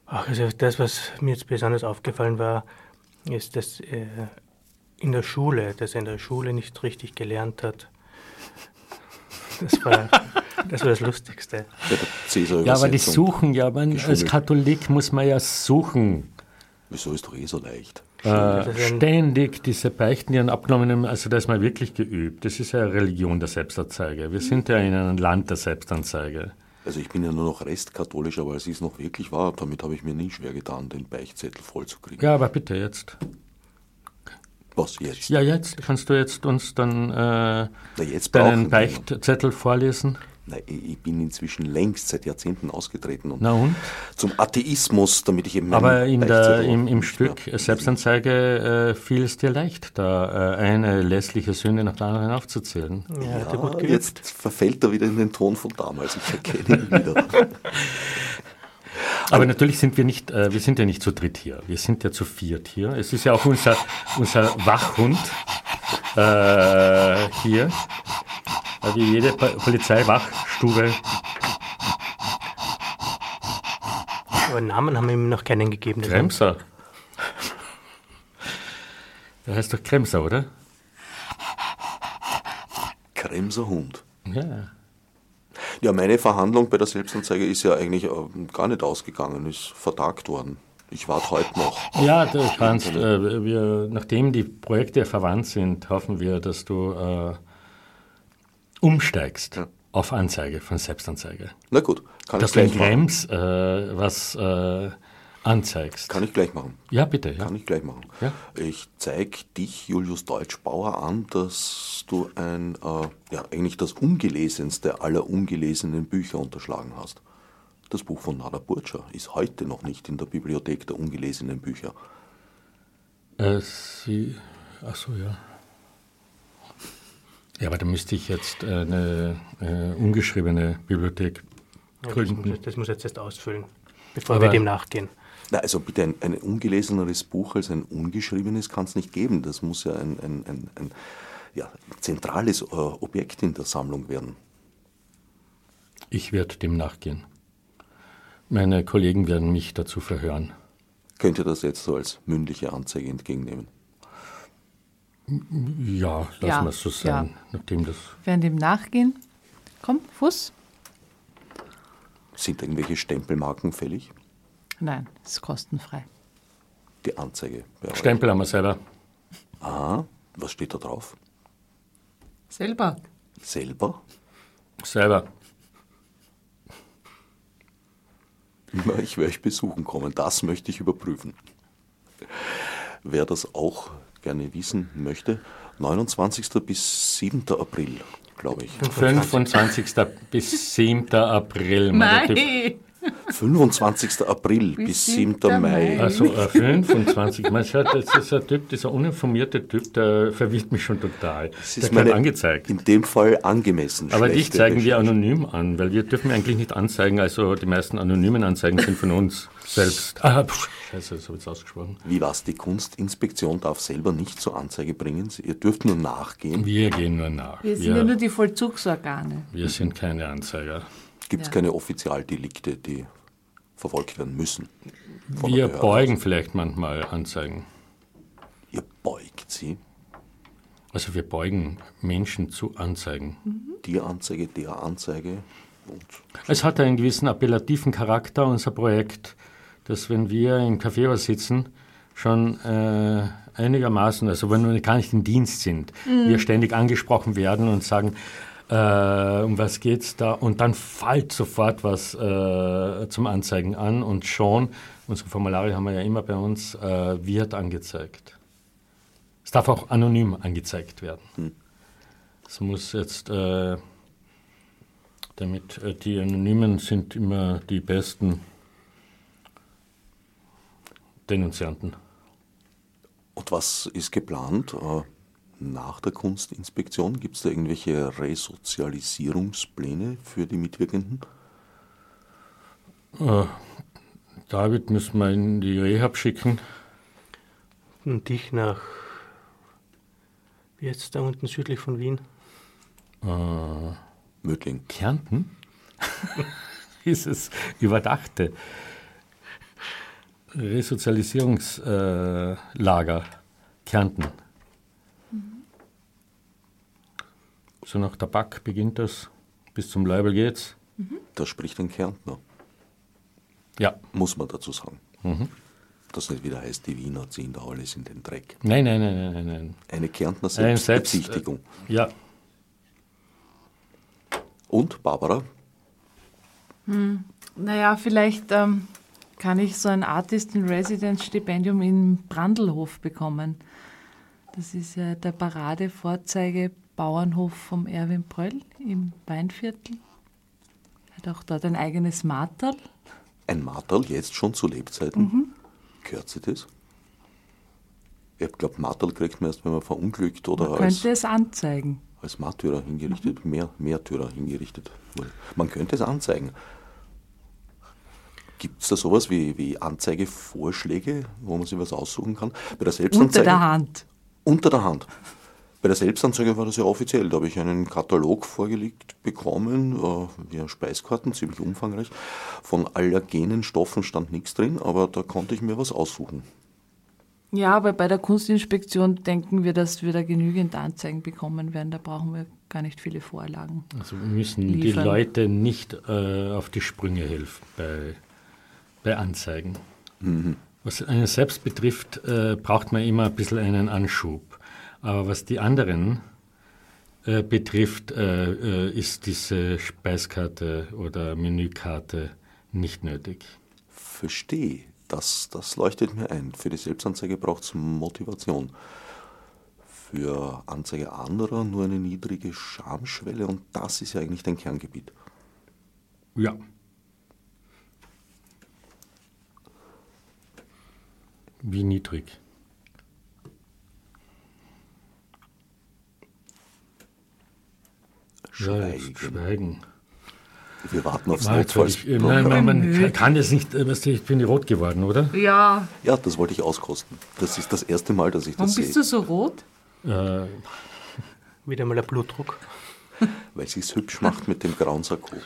Ach, also das, was mir jetzt besonders aufgefallen war, ist, dass äh, in der Schule, dass er in der Schule nicht richtig gelernt hat. Das war das, war das Lustigste. Ja, aber die suchen ja, man, als. Katholik muss man ja suchen. Wieso ist doch eh so leicht? Äh, ist ständig diese Beichten, die einen abgenommenen, also da ist man wirklich geübt. Das ist ja eine Religion der Selbstanzeige. Wir sind ja in einem Land der Selbstanzeige. Also ich bin ja nur noch restkatholisch, aber es noch wirklich war, damit habe ich mir nie schwer getan, den Beichtzettel vollzukriegen. Ja, aber bitte jetzt. Was jetzt? Ja, jetzt kannst du jetzt uns dann äh, Na, jetzt deinen Beichtzettel vorlesen. Na, ich ich bin inzwischen längst seit Jahrzehnten ausgetreten und Na und? zum Atheismus, damit ich eben Aber in der, im, im Stück Selbstanzeige äh, fiel es dir leicht, da äh, eine lässliche Sünde nach der anderen aufzuzählen. Ja, hat er gut Ja, jetzt verfällt er wieder in den Ton von damals. Ich erkenne ihn wieder. Aber natürlich sind wir nicht, äh, wir sind ja nicht zu dritt hier. Wir sind ja zu viert hier. Es ist ja auch unser, unser Wachhund äh, hier. Äh, Wie jede Po- Polizeiwachstube. Aber Namen haben wir ihm noch keinen gegeben. Kremser. Der heißt doch Kremser, oder? Kremser Hund. Ja. Ja, meine Verhandlung bei der Selbstanzeige ist ja eigentlich ähm, gar nicht ausgegangen, ist vertagt worden. Ich warte heute noch. Ja, du kannst, äh, wir, nachdem die Projekte verwandt sind, hoffen wir, dass du äh, umsteigst Ja. auf Anzeige von Selbstanzeige. Na gut, kann Dass ich du in gleich machen. Krems äh, was äh, anzeigst. Kann ich gleich machen. Ja, bitte. Ja. Kann ich gleich machen. Ja. Ich zeige dich, Julius Deutschbauer, an, dass du ein, äh, ja, eigentlich das ungelesenste aller ungelesenen Bücher unterschlagen hast. Das Buch von Nada Burtscher ist heute noch nicht in der Bibliothek der ungelesenen Bücher. Äh, Sie, ach so, ja. Ja, aber da müsste ich jetzt eine äh, ungeschriebene Bibliothek Ja, das, gründen. muss, das muss jetzt erst ausfüllen, bevor Aber- wir dem nachgehen. Na, also bitte, ein, ein ungeleseneres Buch als ein ungeschriebenes kann es nicht geben. Das muss ja ein, ein, ein, ein ja, zentrales äh, Objekt in der Sammlung werden. Ich werde dem nachgehen. Meine Kollegen werden mich dazu verhören. Könnt ihr das jetzt so als mündliche Anzeige entgegennehmen? Ja, lassen Ja, wir es so sein, ja. nachdem das. Werden dem nachgehen? Komm, Fuß? Sind irgendwelche Stempelmarken fällig? Nein, ist kostenfrei. Die Anzeige bei euch. Stempel haben wir selber. Ah, was steht da drauf? Selber. Selber? Selber. Ich werde euch besuchen kommen. Das möchte ich überprüfen. Wer das auch gerne wissen möchte, 29. bis 7. April, glaube ich. 25. bis 7. April. mein. Nein! 25. April bis, 7. Mai. Also äh, 25. Man schaut, das ist ein Typ, dieser uninformierte Typ, der verwirrt mich schon total. Das Der ist wird meine, angezeigt. in dem Fall angemessen. Aber dich zeigen wir anonym an, weil wir dürfen eigentlich nicht anzeigen, also die meisten anonymen Anzeigen sind von uns selbst. Ah, pff, scheiße, das habe ich jetzt ausgesprochen. Wie was? Die Kunstinspektion darf selber nicht zur Anzeige bringen. Ihr dürft nur nachgehen. Wir gehen nur nach. Wir sind ja Wir, nur die Vollzugsorgane. wir sind keine Anzeiger. Gibt es Ja. keine Offizialdelikte, die verfolgt werden müssen? Wir beugen vielleicht manchmal Anzeigen. Ihr beugt sie. Also wir beugen Menschen zu Anzeigen. Die Anzeige, der Anzeige. Und Es hat einen gewissen appellativen Charakter, unser Projekt, dass wenn wir im Kaffeehaus sitzen, schon äh, einigermaßen, also wenn wir gar nicht im Dienst sind, wir ständig angesprochen werden und sagen, äh, um was geht's da? Und dann fällt sofort was äh, zum Anzeigen an und schon, unsere Formulare haben wir ja immer bei uns, äh, wird angezeigt. Es darf auch anonym angezeigt werden. Es muss jetzt äh, damit äh, die Anonymen sind immer die besten Denunzianten. Und was ist geplant äh, nach der Kunstinspektion? Gibt es da irgendwelche Resozialisierungspläne für die Mitwirkenden? Äh, David müssen wir in die Rehab schicken. Und dich nach, wie jetzt da unten südlich von Wien? Äh, Mödling. Kärnten? Dieses überdachte Resozialisierungslager äh. Kärnten. So nach Tabak beginnt das, bis zum Leibel geht's. Da spricht ein Kärntner, Ja, muss man dazu sagen. Mhm. Das nicht wieder heißt, die Wiener ziehen da alles in den Dreck. nein, nein, nein, nein, nein, nein. Eine Kärntner Ein Selbst- Selbstbezichtigung. Ja, Und, Barbara, Naja, vielleicht ähm, kann ich so ein Artist-in-Residence-Stipendium in Brandelhof bekommen. Das ist ja der Paradevorzeige-Bauernhof vom Erwin Bröll im Weinviertel. Hat auch dort ein eigenes Marterl. ein Marterl jetzt schon zu Lebzeiten. Mhm. Gehört sie das? Ich glaube, Marterl kriegt man erst, wenn man verunglückt oder Man als, könnte es anzeigen. als Märtyrer hingerichtet, Mhm. mehr, Märtyrer hingerichtet. Man könnte es anzeigen. Gibt es da sowas wie, wie Anzeigevorschläge, wo man sich was aussuchen kann? Bei der Unter Selbstanzeige, der Hand. Unter der Hand. Bei der Selbstanzeige war das ja offiziell. Da habe ich einen Katalog vorgelegt bekommen, äh, via Speiskarten, ziemlich umfangreich. Von allergenen Stoffen stand nichts drin, aber da konnte ich mir was aussuchen. Ja, aber bei der Kunstinspektion denken wir, dass wir da genügend Anzeigen bekommen werden. Da brauchen wir gar nicht viele Vorlagen. Also wir müssen die liefern. Leute nicht äh, auf die Sprünge helfen bei, bei Anzeigen. Was einen selbst betrifft, äh, braucht man immer ein bisschen einen Anschub. Aber was die anderen äh, betrifft, äh, äh, ist diese Speiskarte oder Menükarte nicht nötig. Verstehe. Das, das leuchtet mir ein. Für die Selbstanzeige braucht es Motivation. Für Anzeige anderer nur eine niedrige Schamschwelle und das ist ja eigentlich dein Kerngebiet. Ja. Wie niedrig? Schweigen. Schweigen. Wir warten aufs ich, äh, nein, man, man kann das nicht, äh, weißt du, ich bin rot geworden, oder? Ja, Ja, das wollte ich auskosten. Das ist das erste Mal, dass ich warum das bist sehe, du so rot? Äh, Wieder mal der Blutdruck. weil sie es hübsch macht mit dem grauen Sakko.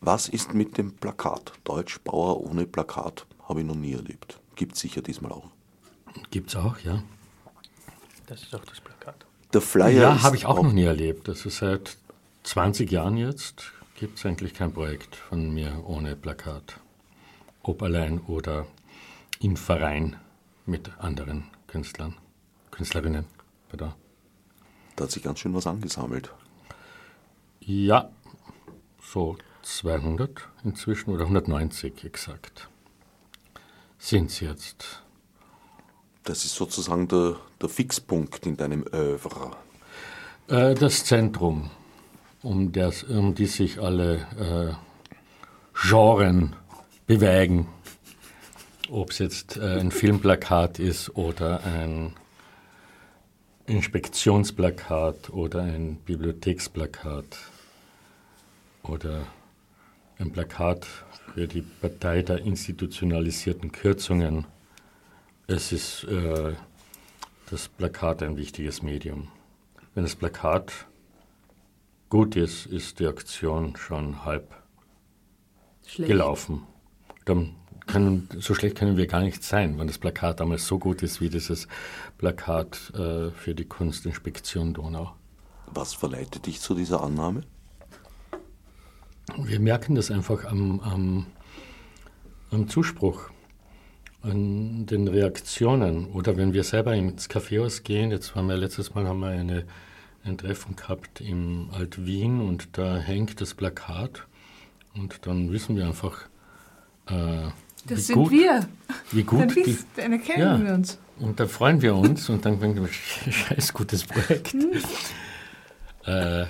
Was ist mit dem Plakat? Deutschbauer ohne Plakat habe ich noch nie erlebt. Gibt sicher diesmal auch. gibt's auch, ja. Das ist auch das Plakat. Der Flyer ja, ist habe ich auch noch nie erlebt. Also seit 20 Jahren jetzt gibt es eigentlich kein Projekt von mir ohne Plakat. Ob allein oder im Verein mit anderen Künstlern, Künstlerinnen. Pardon. Da hat sich ganz schön was angesammelt. Ja, so 200 inzwischen oder 190 exakt sind es jetzt. Das ist sozusagen der, der Fixpunkt in deinem Övre. Äh, das Zentrum, um, das, um die sich alle äh, Genren bewegen. Ob es jetzt äh, ein Filmplakat ist oder ein Inspektionsplakat oder ein Bibliotheksplakat oder ein Plakat für die Partei der institutionalisierten Kürzungen. Es ist äh, das Plakat ein wichtiges Medium. Wenn das Plakat gut ist, ist die Aktion schon halb Schlecht. gelaufen. Dann können, so schlecht können wir gar nicht sein, wenn das Plakat damals so gut ist wie dieses Plakat äh, für die Kunstinspektion Donau. Was verleitet dich zu dieser Annahme? Wir merken das einfach am, am, am Zuspruch, an den Reaktionen oder wenn wir selber ins Kaffeehaus gehen. Jetzt waren wir letztes Mal haben wir eine, ein Treffen gehabt im Alt-Wien und da hängt das Plakat und dann wissen wir einfach, äh, Das wie sind gut, wir. wie Dann, gut die, wisst, dann erkennen Ja. wir uns. und da freuen wir uns und dann denken wir, scheiß gutes Projekt. äh,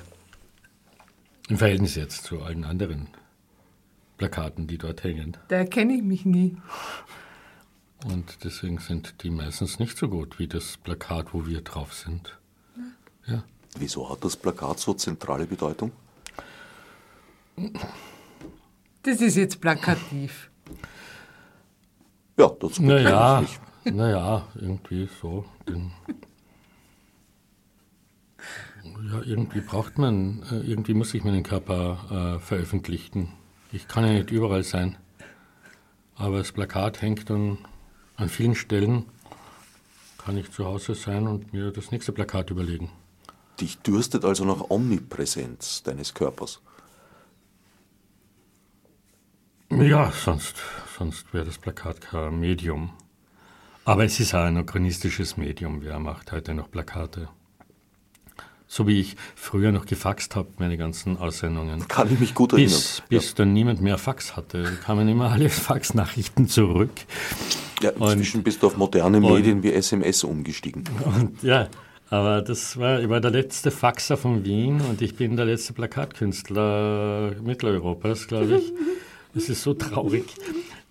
Im Verhältnis jetzt zu allen anderen Plakaten, die dort hängen. Da erkenne ich mich nie. Und deswegen sind die meistens nicht so gut wie das Plakat, wo wir drauf sind. Ja. Wieso hat das Plakat so zentrale Bedeutung? Das ist jetzt plakativ. Ja, dazu Naja, ich mich. naja, irgendwie so. Den ja, irgendwie braucht man, äh, irgendwie muss ich meinen Körper äh, veröffentlichen. Ich kann ja nicht überall sein. Aber das Plakat hängt dann an vielen Stellen. Kann ich zu Hause sein und mir das nächste Plakat überlegen. Dich dürstet also nach Omnipräsenz deines Körpers. Ja, sonst, sonst wäre das Plakat kein Medium. Aber es ist auch ein anachronistisches Medium. Wer macht heute noch Plakate? So wie ich früher noch gefaxt habe, meine ganzen Aussendungen. Kann ich mich gut erinnern. Bis, bis dann niemand mehr Fax hatte, kamen immer alle Faxnachrichten zurück. Ja, inzwischen bist du auf moderne und- Medien wie SMS umgestiegen. Und ja, aber das war, ich war der letzte Faxer von Wien und ich bin der letzte Plakatkünstler Mitteleuropas, glaube ich. Es ist so traurig.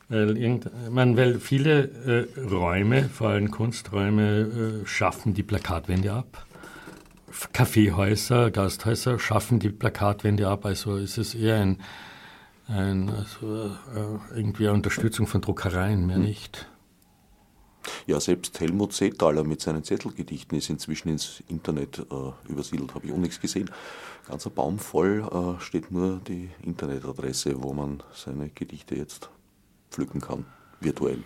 Weil, irgend, meine, weil viele äh, Räume, vor allem Kunsträume, äh, schaffen die Plakatwände ab. Kaffeehäuser, Gasthäuser schaffen die Plakatwände ab. Also es ist eher ein, ein also, äh, irgendwie eine Unterstützung von Druckereien, mehr nicht. Ja, selbst Helmut Seethaler mit seinen Zettelgedichten ist inzwischen ins Internet äh, übersiedelt, habe ich auch nichts gesehen. Ganzer Baum voll äh, steht nur die Internetadresse, wo man seine Gedichte jetzt pflücken kann, virtuell.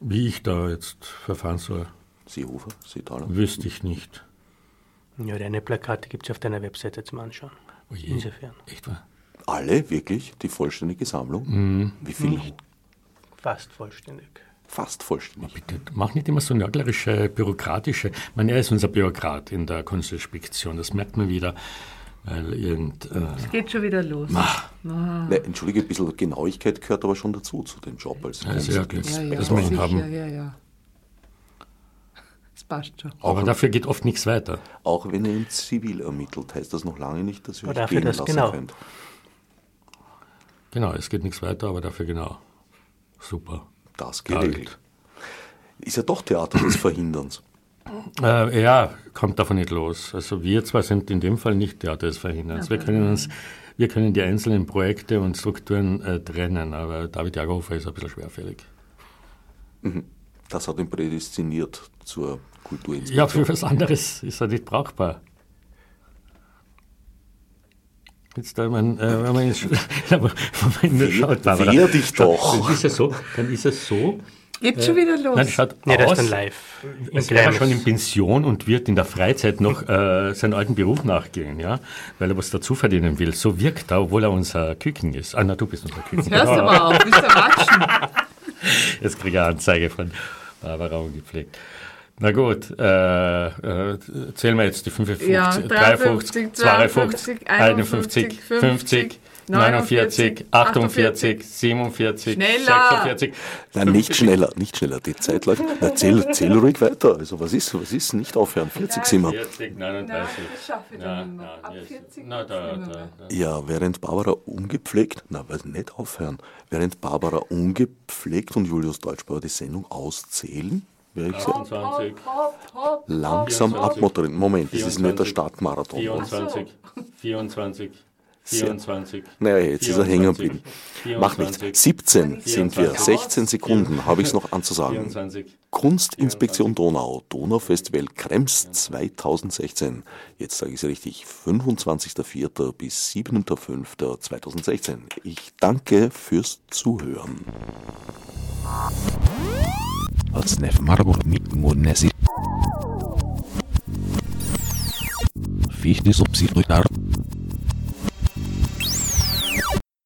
Wie ich da jetzt verfahren soll, Seehofer, Seethaler. wüsste ich nicht. Ja, deine Plakate gibt es auf deiner Webseite zum Anschauen. Oh je. Insofern. Echt wahr? Alle, wirklich? Die vollständige Sammlung? Mhm. Wie viel? Fast vollständig. Fast vollständig. Bitte, mach nicht immer so nörglerische, bürokratische. Ich meine, er ist unser Bürokrat in der Kunstinspektion, das merkt man wieder. Weil irgend. Äh, Es geht schon wieder los. Ne, entschuldige, ein bisschen Genauigkeit gehört aber schon dazu, zu dem Job als also ja, das, Ja, ja, das wir haben. ja, ja. Das passt schon. Aber dafür geht oft nichts weiter. Auch wenn ihr im Zivil ermittelt, heißt das noch lange nicht, dass ihr euch dafür gehen das lassen genau. könnt. Genau, es geht nichts weiter, aber dafür genau. Super. Das geregelt. Ist ja doch Theater des Verhinderns. Äh, ja, kommt davon nicht los. Also wir zwar sind in dem Fall nicht Theater des Verhinderns. Wir können uns, wir können die einzelnen Projekte und Strukturen äh, trennen, aber David Jagerhofer ist ein bisschen schwerfällig. Das hat ihn prädestiniert zur Kulturinspektion. Ja, für was anderes ist er nicht brauchbar. Jetzt, äh, man, äh, wenn man jetzt, wenn man schaut, Barbara, wehr dich schaut, doch. Dann ist es so, dann ist es so, Geht schon wieder los. nein, schaut Nee, das aus, ist dann live. Als wäre er schon in. Pension und wird in der Freizeit noch äh, seinen alten Beruf nachgehen, ja, weil er was dazu verdienen will. So wirkt er, obwohl er unser Küken ist. Ah, na, du bist unser Küken. Hörst du aber auf, bist erwachsen. Jetzt kriege ich eine Anzeige von Barbara ungepflegt. Na gut, äh, äh, zählen wir jetzt die 55, Ja, 53, 52, 51, 50, 49, 48, 47, Schneller. 46. Nein, nicht schneller, nicht schneller. Die Zeit läuft. Na, zähl, zähl ruhig weiter. Also was ist, was ist? Nicht aufhören. 40 sind wir. 40, 39. das schaffe ich dann nicht mehr. Ab jetzt- 40 na, da, da, da. Ja, während Barbara ungepflegt, na, was nicht aufhören, während Barbara ungepflegt und Julius Deutschbauer die Sendung auszählen, wäre ich sehr 28, langsam 24, abmoderieren. Moment, das ist nicht der 24, Startmarathon. 24, 24, 24. Naja, jetzt ist er hängen geblieben. 24, Macht nichts. 17 sind wir, 16 Sekunden habe ich es noch anzusagen. 24. Kunstinspektion Donau, Donaufestival Krems 2016. Jetzt sage ich es richtig, 25.04. bis 7.05.2016. Ich danke fürs Zuhören. Als nef Margot mit Monesi. Fichte subsidiar